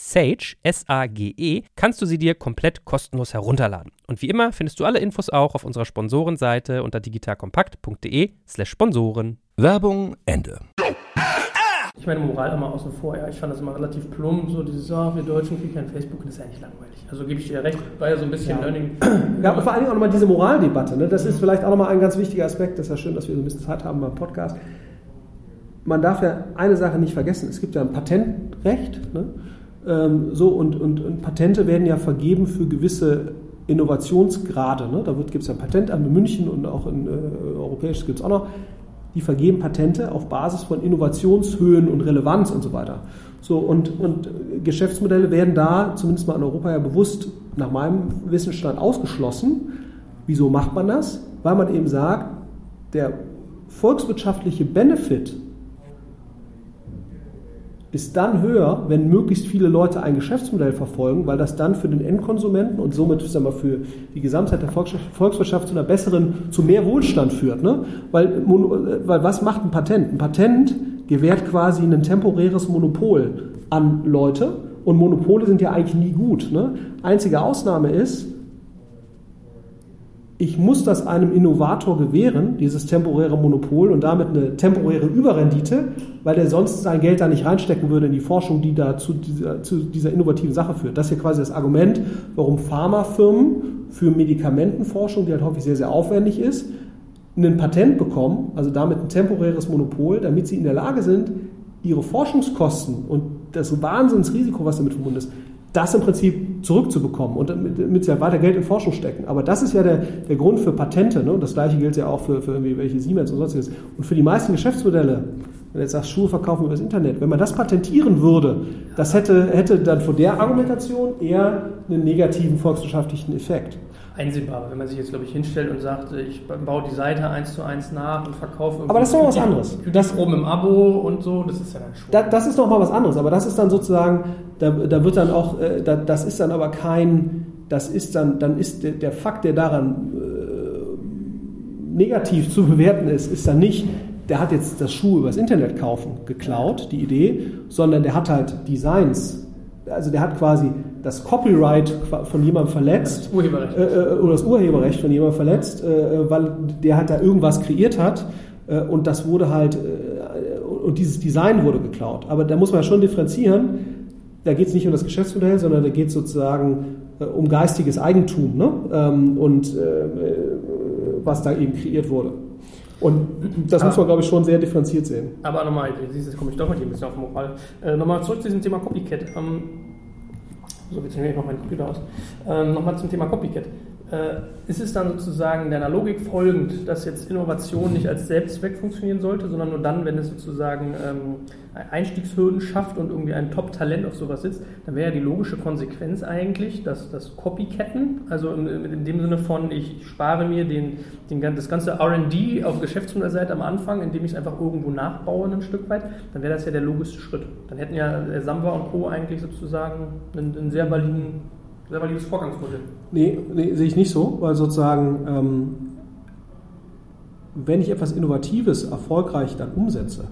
Sage, S-A-G-E, kannst du sie dir komplett kostenlos herunterladen. Und wie immer findest du alle Infos auch auf unserer Sponsorenseite unter digitalkompakt.de slash Sponsoren. Werbung Ende. Ich meine Moral immer außen vor, ja. Ich fand das immer relativ plump, so dieses, ah, wir Deutschen kriegen kein Facebook, das ist eigentlich langweilig. Also gebe ich dir recht, war ja so ein bisschen Ja. Learning. [clears throat] Ja, und vor allen Dingen auch nochmal diese Moraldebatte. Ne? Das ist vielleicht auch nochmal ein ganz wichtiger Aspekt. Das ist ja schön, dass wir so ein bisschen Zeit haben beim Podcast. Man darf ja eine Sache nicht vergessen. Es gibt ja ein Patentrecht. Ne? Ähm, so, und, und, und Patente werden ja vergeben für gewisse Innovationsgrade. Ne? Da gibt es ja ein Patentamt in München und auch in äh, europäisch gibt es auch noch. Die vergeben Patente auf Basis von Innovationshöhen und Relevanz und so weiter. So, und, und Geschäftsmodelle werden da, zumindest mal in Europa, ja bewusst nach meinem Wissensstand ausgeschlossen. Wieso macht man das? Weil man eben sagt, der volkswirtschaftliche Benefit ist dann höher, wenn möglichst viele Leute ein Geschäftsmodell verfolgen, weil das dann für den Endkonsumenten und somit sagen wir, für die Gesamtheit der Volkswirtschaft- zu einer besseren, zu mehr Wohlstand führt. Ne? Weil, weil was macht ein Patent? Ein Patent gewährt quasi ein temporäres Monopol an Leute und Monopole sind ja eigentlich nie gut. Ne? Einzige Ausnahme ist, ich muss das einem Innovator gewähren, dieses temporäre Monopol und damit eine temporäre Überrendite, weil der sonst sein Geld da nicht reinstecken würde in die Forschung, die da zu dieser, zu dieser innovativen Sache führt. Das ist ja quasi das Argument, warum Pharmafirmen für Medikamentenforschung, die halt häufig sehr, sehr aufwendig ist, ein Patent bekommen, also damit ein temporäres Monopol, damit sie in der Lage sind, ihre Forschungskosten und das Wahnsinnsrisiko, was damit verbunden ist, das im Prinzip zurückzubekommen und damit, sie ja weiter Geld in Forschung stecken. Aber das ist ja der, der Grund für Patente. Ne? Das gleiche gilt ja auch für, für irgendwie welche Siemens und sonstiges. Und für die meisten Geschäftsmodelle, wenn du jetzt sagst, Schuhe verkaufen über das Internet, wenn man das patentieren würde, das hätte, hätte dann von der Argumentation eher einen negativen volkswirtschaftlichen Effekt. Einsehbar, wenn man sich jetzt, glaube ich, hinstellt und sagt, ich baue die Seite eins zu eins nach und verkaufe Aber das ist doch was anderes. Das oben im Abo und so, das ist ja dann schon. Da, das ist noch mal was anderes, aber das ist dann sozusagen, da, da wird dann auch, äh, da, das ist dann aber kein, das ist dann, dann ist der, der Fakt, der daran äh, negativ zu bewerten ist, ist dann nicht, der hat jetzt das Schuh übers Internet kaufen geklaut, die Idee, sondern der hat halt Designs, also der hat quasi das Copyright von jemandem verletzt Das Urheberrecht. äh, äh, oder das Urheberrecht von jemandem verletzt, äh, weil der halt da irgendwas kreiert hat äh, und das wurde halt äh, und dieses Design wurde geklaut. Aber da muss man schon differenzieren. Da geht es nicht um das Geschäftsmodell, sondern da geht es sozusagen äh, um geistiges Eigentum ne? ähm, und äh, äh, was da eben kreiert wurde. Und das muss man, glaube ich, schon sehr differenziert sehen. Aber nochmal, jetzt komme ich doch mit dir ein bisschen auf Moral. Äh, nochmal zurück zu diesem Thema Copycat. Ähm, so, jetzt nehme ich noch meinen Computer aus. Ähm, nochmal zum Thema Copycat. Äh, ist es dann sozusagen deiner Logik folgend, dass jetzt Innovation nicht als Selbstzweck funktionieren sollte, sondern nur dann, wenn es sozusagen ähm, Einstiegshürden schafft und irgendwie ein Top-Talent auf sowas sitzt, dann wäre ja die logische Konsequenz eigentlich, dass das Copycatten, also in, dem Sinne von, ich spare mir den, den, das ganze RD auf Geschäftsmodellseite am Anfang, indem ich es einfach irgendwo nachbaue ein Stück weit, dann wäre das ja der logischste Schritt. Dann hätten ja Samba und Co. eigentlich sozusagen einen, einen sehr validen valides Vorgangsmodell. Nee, nee, sehe ich nicht so, weil sozusagen, ähm, wenn ich etwas Innovatives erfolgreich dann umsetze,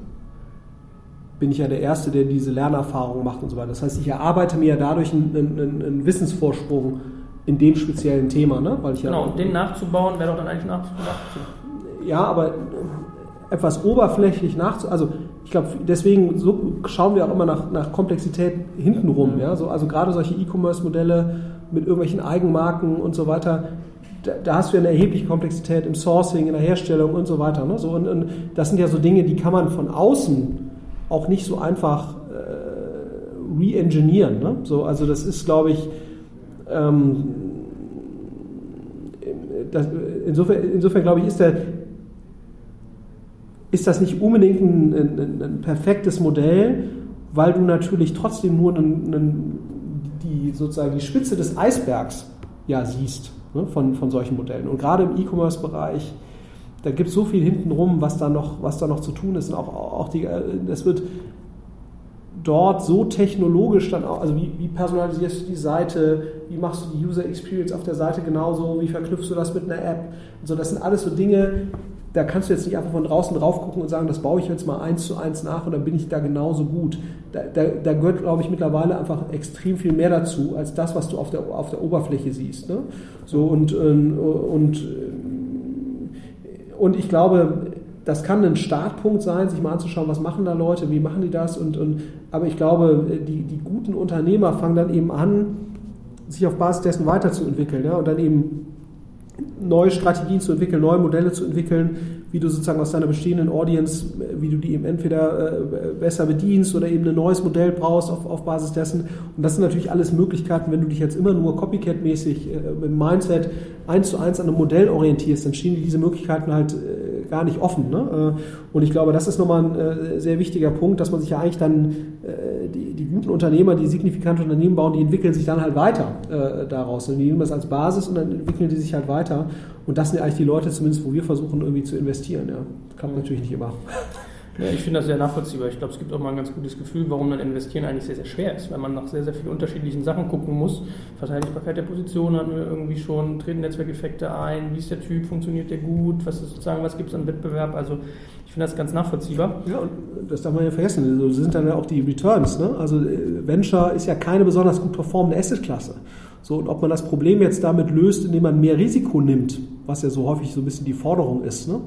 bin ich ja der Erste, der diese Lernerfahrung macht und so weiter. Das heißt, ich erarbeite mir ja dadurch einen, einen, einen Wissensvorsprung in dem speziellen Thema. Ne? Weil ich genau, ja, und den nachzubauen wäre doch dann eigentlich nachzubauen. Ja, aber etwas oberflächlich nachzu... Also ich glaube, deswegen so schauen wir auch immer nach, nach Komplexität hintenrum. Ja? So, also gerade solche E-Commerce-Modelle mit irgendwelchen Eigenmarken und so weiter, da, da, hast du ja eine erhebliche Komplexität im Sourcing, in der Herstellung und so weiter. Ne? So, und, und, das sind ja so Dinge, die kann man von außen auch nicht so einfach äh, re-engineeren. Ne? So, also das ist, glaube ich, ähm, das, insofern, insofern glaube ich, ist der, ist das nicht unbedingt ein, ein, ein perfektes Modell, weil du natürlich trotzdem nur einen, die, sozusagen die Spitze des Eisbergs ja siehst ne, von, von solchen Modellen. Und gerade im E-Commerce-Bereich, da gibt es so viel hintenrum, was da noch, was da noch zu tun ist. Und auch, auch die, es wird dort so technologisch dann auch, also wie, wie, personalisierst du die Seite, wie machst du die User Experience auf der Seite genauso, wie verknüpfst du das mit einer App und so, das sind alles so Dinge, da kannst du jetzt nicht einfach von draußen drauf gucken und sagen, das baue ich jetzt mal eins zu eins nach und dann bin ich da genauso gut. Da, da, da gehört, glaube ich, mittlerweile einfach extrem viel mehr dazu, als das, was du auf der, auf der Oberfläche siehst. Ne? So und, ähm, und, und ich glaube, das kann ein Startpunkt sein, sich mal anzuschauen, was machen da Leute, wie machen die das. Und, und, aber ich glaube, die, die guten Unternehmer fangen dann eben an, sich auf Basis dessen weiterzuentwickeln ja, und dann eben neue Strategien zu entwickeln, neue Modelle zu entwickeln, wie du sozusagen aus deiner bestehenden Audience, wie du die eben entweder äh, besser bedienst oder eben ein neues Modell brauchst auf, auf Basis dessen. Und das sind natürlich alles Möglichkeiten, wenn du dich jetzt immer nur Copycat-mäßig äh, mit dem Mindset eins zu eins an einem Modell orientierst, dann stehen dir diese Möglichkeiten halt äh, gar nicht offen. Ne? Und ich glaube, das ist nochmal ein sehr wichtiger Punkt, dass man sich ja eigentlich dann die, die guten Unternehmer, die signifikante Unternehmen bauen, die entwickeln sich dann halt weiter daraus. Und die nehmen das als Basis und dann entwickeln die sich halt weiter. Und das sind ja eigentlich die Leute, zumindest wo wir versuchen, irgendwie zu investieren. Ja. Klappt natürlich nicht immer. Ja, ich finde das sehr nachvollziehbar. Ich glaube, es gibt auch mal ein ganz gutes Gefühl, warum dann Investieren eigentlich sehr, sehr schwer ist, weil man nach sehr, sehr vielen unterschiedlichen Sachen gucken muss. Verteidigbarkeit der Position hatten wir irgendwie schon, treten Netzwerkeffekte ein, wie ist der Typ, funktioniert der gut, was ist sozusagen, was gibt es an Wettbewerb? Also ich finde das ganz nachvollziehbar. Ja, und das darf man ja vergessen. So sind dann ja auch die Returns. Ne? Also äh, Venture ist ja keine besonders gut performende Assetklasse. So, und ob man das Problem jetzt damit löst, indem man mehr Risiko nimmt, was ja so häufig so ein bisschen die Forderung ist, ne?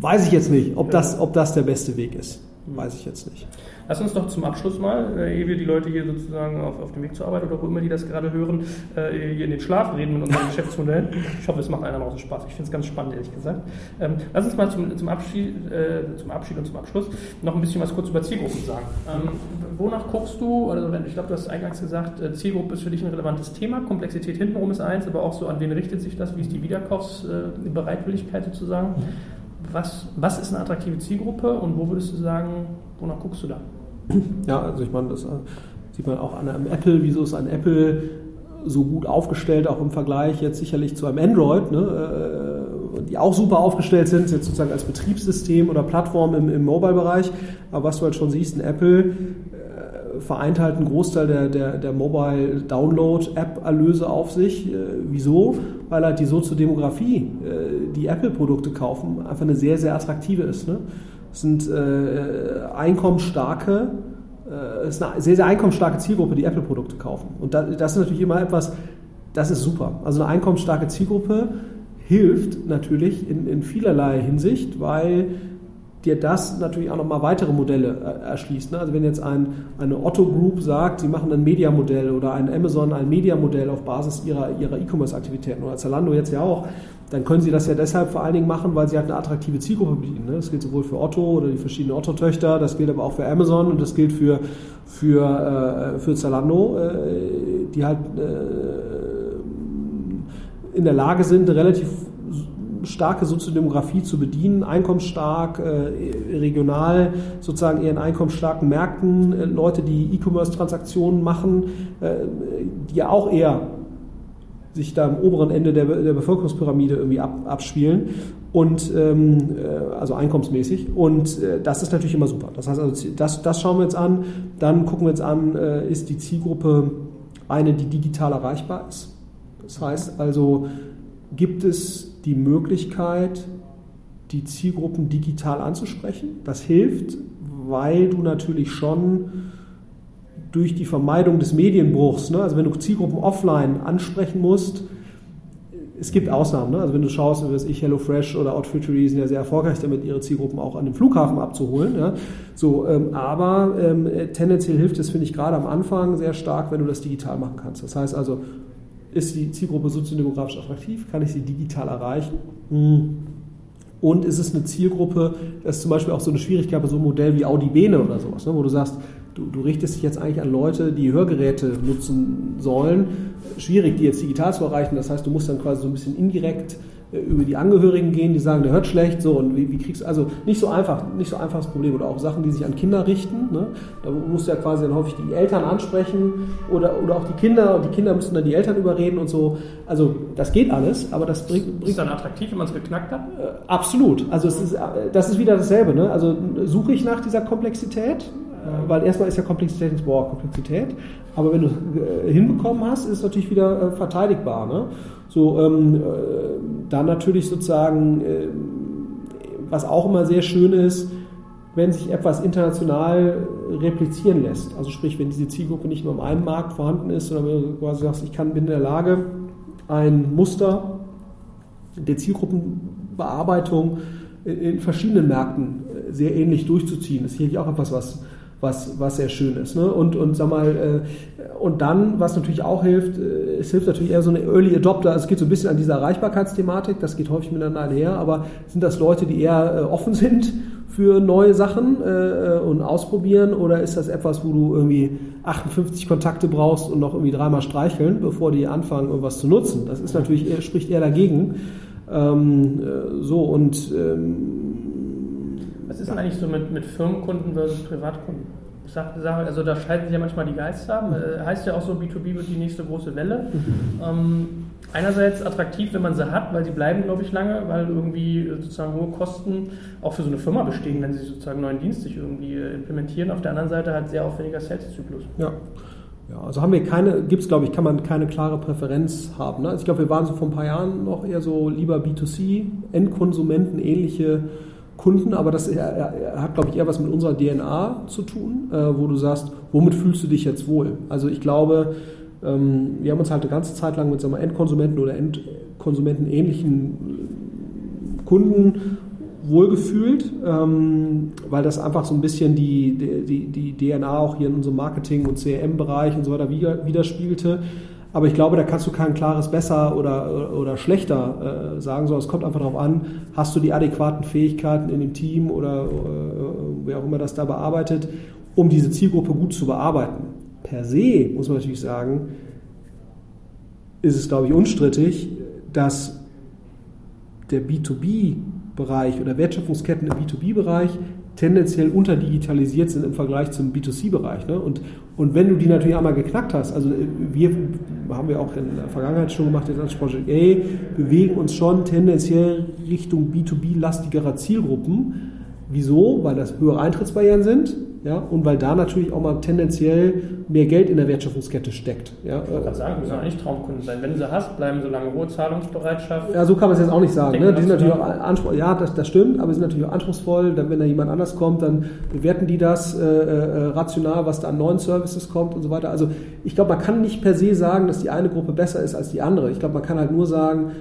Weiß ich jetzt nicht, ob das, ob das der beste Weg ist. Weiß ich jetzt nicht. Lass uns doch zum Abschluss mal, äh, ehe wir die Leute hier sozusagen auf, auf dem Weg zur Arbeit oder wo immer die das gerade hören, äh, hier in den Schlaf reden mit unserem [laughs] Geschäftsmodell. Ich hoffe, es macht einer auch Spaß. Ich finde es ganz spannend, ehrlich gesagt. Ähm, lass uns mal zum, zum, Abschied, äh, zum Abschied und zum Abschluss noch ein bisschen was kurz über Zielgruppen sagen. Ähm, wonach guckst du, also ich glaube, du hast eingangs gesagt, äh, Zielgruppe ist für dich ein relevantes Thema, Komplexität hintenrum ist eins, aber auch so, an wen richtet sich das, wie ist die Wiederkaufsbereitwilligkeit sozusagen? Was, was ist eine attraktive Zielgruppe und wo würdest du sagen, wonach guckst du da? [clears throat] Ja, also ich meine, das äh, sieht man auch an einem Apple. Wieso ist ein Apple so gut aufgestellt, auch im Vergleich jetzt sicherlich zu einem Android, ne, äh, die auch super aufgestellt sind, jetzt sozusagen als Betriebssystem oder Plattform im, im Mobile-Bereich. Aber was du halt schon siehst, ein Apple vereint halt einen Großteil der, der, der Mobile-Download-App-Erlöse auf sich. Äh, wieso? Weil halt die Soziodemografie, äh, die Apple-Produkte kaufen, einfach eine sehr, sehr attraktive ist. Ne? sind äh, einkommensstarke, äh, ist eine sehr, sehr einkommensstarke Zielgruppe, die Apple-Produkte kaufen. Und das, das ist natürlich immer etwas, das ist super. Also eine einkommensstarke Zielgruppe hilft natürlich in, in vielerlei Hinsicht, weil dir das natürlich auch nochmal weitere Modelle äh, erschließt. Ne? Also wenn jetzt ein, eine Otto Group sagt, sie machen ein Media-Modell oder ein Amazon ein Media-Modell auf Basis ihrer, ihrer E-Commerce-Aktivitäten oder Zalando jetzt ja auch, dann können sie das ja deshalb vor allen Dingen machen, weil sie halt eine attraktive Zielgruppe bedienen. Ne? Das gilt sowohl für Otto oder die verschiedenen Otto-Töchter, das gilt aber auch für Amazon und das gilt für, für, äh, für Zalando, äh, die halt in der Lage sind, relativ starke Soziodemografie zu bedienen, einkommensstark, äh, regional sozusagen eher in einkommensstarken Märkten, äh, Leute, die E-Commerce-Transaktionen machen, äh, die ja auch eher sich da am oberen Ende der, der Bevölkerungspyramide irgendwie ab, abspielen und ähm, äh, also einkommensmäßig und äh, das ist natürlich immer super. Das heißt also das, das schauen wir jetzt an. Dann gucken wir jetzt an, äh, ist die Zielgruppe eine, die digital erreichbar ist. Das heißt also gibt es die Möglichkeit, die Zielgruppen digital anzusprechen. Das hilft, weil du natürlich schon durch die Vermeidung des Medienbruchs, ne? also wenn du Zielgruppen offline ansprechen musst, es gibt Ausnahmen, ne? also wenn du schaust, wie ich, HelloFresh oder Outfittery sind ja sehr erfolgreich damit, ihre Zielgruppen auch an dem Flughafen abzuholen. Ja? So, ähm, aber ähm, tendenziell hilft es, finde ich, gerade am Anfang sehr stark, wenn du das digital machen kannst. Das heißt also, ist die Zielgruppe soziodemografisch attraktiv? Kann ich sie digital erreichen? Hm. Und ist es eine Zielgruppe, das ist zum Beispiel auch so eine Schwierigkeit bei so einem Modell wie Audi Bene oder sowas, ne? wo du sagst, du, du richtest dich jetzt eigentlich an Leute, die Hörgeräte nutzen sollen. Schwierig, die jetzt digital zu erreichen. Das heißt, du musst dann quasi so ein bisschen indirekt über die Angehörigen gehen, die sagen, der hört schlecht, so und wie, wie kriegst du, also nicht so einfach, nicht so einfaches Problem oder auch Sachen, die sich an Kinder richten. Ne? Da musst du ja quasi dann häufig die Eltern ansprechen oder, oder auch die Kinder und die Kinder müssen dann die Eltern überreden und so. Also das geht alles, aber das bringt. bringt ist dann attraktiv, wenn man es geknackt hat? Äh, absolut. Also es ist, äh, das ist wieder dasselbe. Ne? Also suche ich nach dieser Komplexität, äh, weil erstmal ist ja Komplexität, boah, Komplexität, aber wenn du äh, hinbekommen hast, ist es natürlich wieder äh, verteidigbar. Ne? So, ähm, äh, dann natürlich sozusagen, äh, was auch immer sehr schön ist, wenn sich etwas international replizieren lässt. Also sprich, wenn diese Zielgruppe nicht nur im einen Markt vorhanden ist, sondern wenn du quasi sagst, ich kann, bin in der Lage, ein Muster der Zielgruppenbearbeitung in verschiedenen Märkten sehr ähnlich durchzuziehen. Das ist hier auch etwas, was was, was sehr schön ist. Ne? Und, und sag mal, äh, und dann, was natürlich auch hilft, äh, es hilft natürlich eher so eine Early Adopter, also es geht so ein bisschen an diese Erreichbarkeitsthematik, das geht häufig miteinander einher, aber sind das Leute, die eher äh, offen [laughs] sind für neue Sachen äh, und ausprobieren oder ist das etwas, wo du irgendwie 58 Kontakte brauchst und noch irgendwie dreimal streicheln, bevor die anfangen, irgendwas zu nutzen? Das ist natürlich spricht eher dagegen. Ähm, so und ähm, was ist denn eigentlich so mit, mit Firmenkunden versus Privatkunden? Ich sage, also da scheiden sich ja manchmal die Geister. Äh, heißt ja auch so, B2B wird die nächste große Welle. Mhm. Ähm, einerseits attraktiv, wenn man sie hat, weil sie bleiben, glaube ich, lange, weil irgendwie sozusagen hohe Kosten auch für so eine Firma bestehen, wenn sie sozusagen neuen Dienst sich irgendwie äh, implementieren. Auf der anderen Seite halt sehr aufwendiger Sales-Zyklus. Ja. Ja, also haben wir keine, gibt es glaube ich, kann man keine klare Präferenz haben. Ne? Also ich glaube, wir waren so vor ein paar Jahren noch eher so lieber B2C, Endkonsumenten ähnliche Kunden, aber das hat, glaube ich, eher was mit unserer DNA zu tun, äh, wo du sagst, womit fühlst du dich jetzt wohl? Also ich glaube, ähm, wir haben uns halt eine ganze Zeit lang mit sagen wir, Endkonsumenten oder Endkonsumenten ähnlichen Kunden wohlgefühlt, ähm, weil das einfach so ein bisschen die, die, die DNA auch hier in unserem Marketing- und CRM-Bereich und so weiter widerspiegelte. Aber ich glaube, da kannst du kein klares besser oder, oder schlechter äh, sagen, sondern es kommt einfach darauf an, hast du die adäquaten Fähigkeiten in dem Team oder äh, wer auch immer das da bearbeitet, um diese Zielgruppe gut zu bearbeiten. Per se muss man natürlich sagen, ist es, glaube ich, unstrittig, dass der B2B-Bereich oder Wertschöpfungsketten im B2B-Bereich tendenziell unterdigitalisiert sind im Vergleich zum B2C-Bereich. Ne? Und, und wenn du die natürlich einmal geknackt hast, also wir haben wir auch in der Vergangenheit schon gemacht, jetzt als Project A, bewegen uns schon tendenziell Richtung B2B-lastigerer Zielgruppen. Wieso? Weil das höhere Eintrittsbarrieren sind, ja, und weil da natürlich auch mal tendenziell mehr Geld in der Wertschöpfungskette steckt. Ja. Ich wollte sagen, müssen auch nicht Traumkunden sein. Wenn du sie hast, bleiben so lange hohe Zahlungsbereitschaft. Ja, so kann man es jetzt auch nicht sagen. Ne? Die sind natürlich auch anspruchsvoll, ja, das, das stimmt, aber sie sind natürlich auch anspruchsvoll. Dann, wenn da jemand anders kommt, dann bewerten die das äh, äh, rational, was da an neuen Services kommt und so weiter. Also ich glaube, man kann nicht per se sagen, dass die eine Gruppe besser ist als die andere. Ich glaube, man kann halt nur sagen,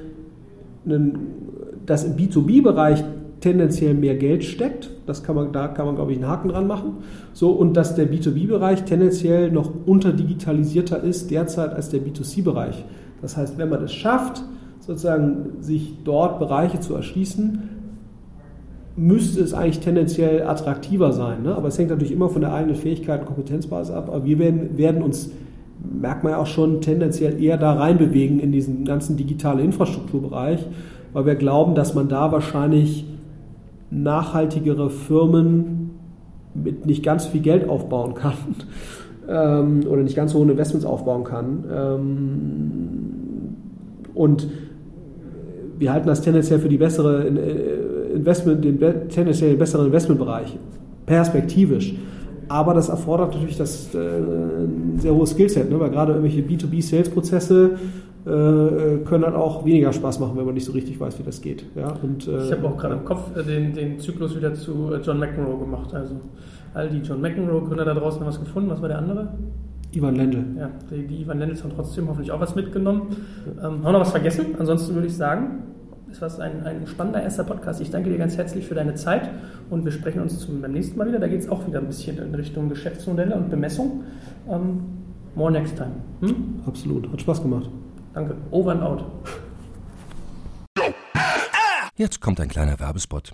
dass im B2B-Bereich tendenziell mehr Geld steckt. Das kann man, da kann man, glaube ich, einen Haken dran machen. So, und dass der B2B-Bereich tendenziell noch unterdigitalisierter ist derzeit als der B2C-Bereich. Das heißt, wenn man es schafft, sozusagen sich dort Bereiche zu erschließen, müsste es eigentlich tendenziell attraktiver sein. Ne? Aber es hängt natürlich immer von der eigenen Fähigkeit und Kompetenzbasis ab. Aber wir werden, werden uns, merkt man ja auch schon, tendenziell eher da reinbewegen in diesen ganzen digitalen Infrastrukturbereich, weil wir glauben, dass man da wahrscheinlich nachhaltigere Firmen mit nicht ganz viel Geld aufbauen kann ähm, oder nicht ganz so hohe Investments aufbauen kann. Ähm, und wir halten das tendenziell für die bessere äh, Investment, den tendenziell besseren Investmentbereich, perspektivisch. Aber das erfordert natürlich das, äh, ein sehr hohes Skillset, ne? weil gerade irgendwelche B2B-Sales-Prozesse äh, können dann auch weniger Spaß machen, wenn man nicht so richtig weiß, wie das geht. Ja? Und, äh, ich habe auch gerade im Kopf äh, den, den Zyklus wieder zu äh, John McEnroe gemacht. Also all die John McEnroe-Gründer da draußen haben was gefunden. Was war der andere? Ivan Lendl. Ja, die, die Ivan Lendls haben trotzdem hoffentlich auch was mitgenommen. Ähm, haben wir noch was vergessen? Ansonsten würde ich sagen, es war ein, ein spannender erster Podcast. Ich danke dir ganz herzlich für deine Zeit und wir sprechen uns zum, beim nächsten Mal wieder. Da geht es auch wieder ein bisschen in Richtung Geschäftsmodelle und Bemessung. Ähm, more next time. Hm? Absolut, hat Spaß gemacht. Danke. Over and out. Jetzt kommt ein kleiner Werbespot.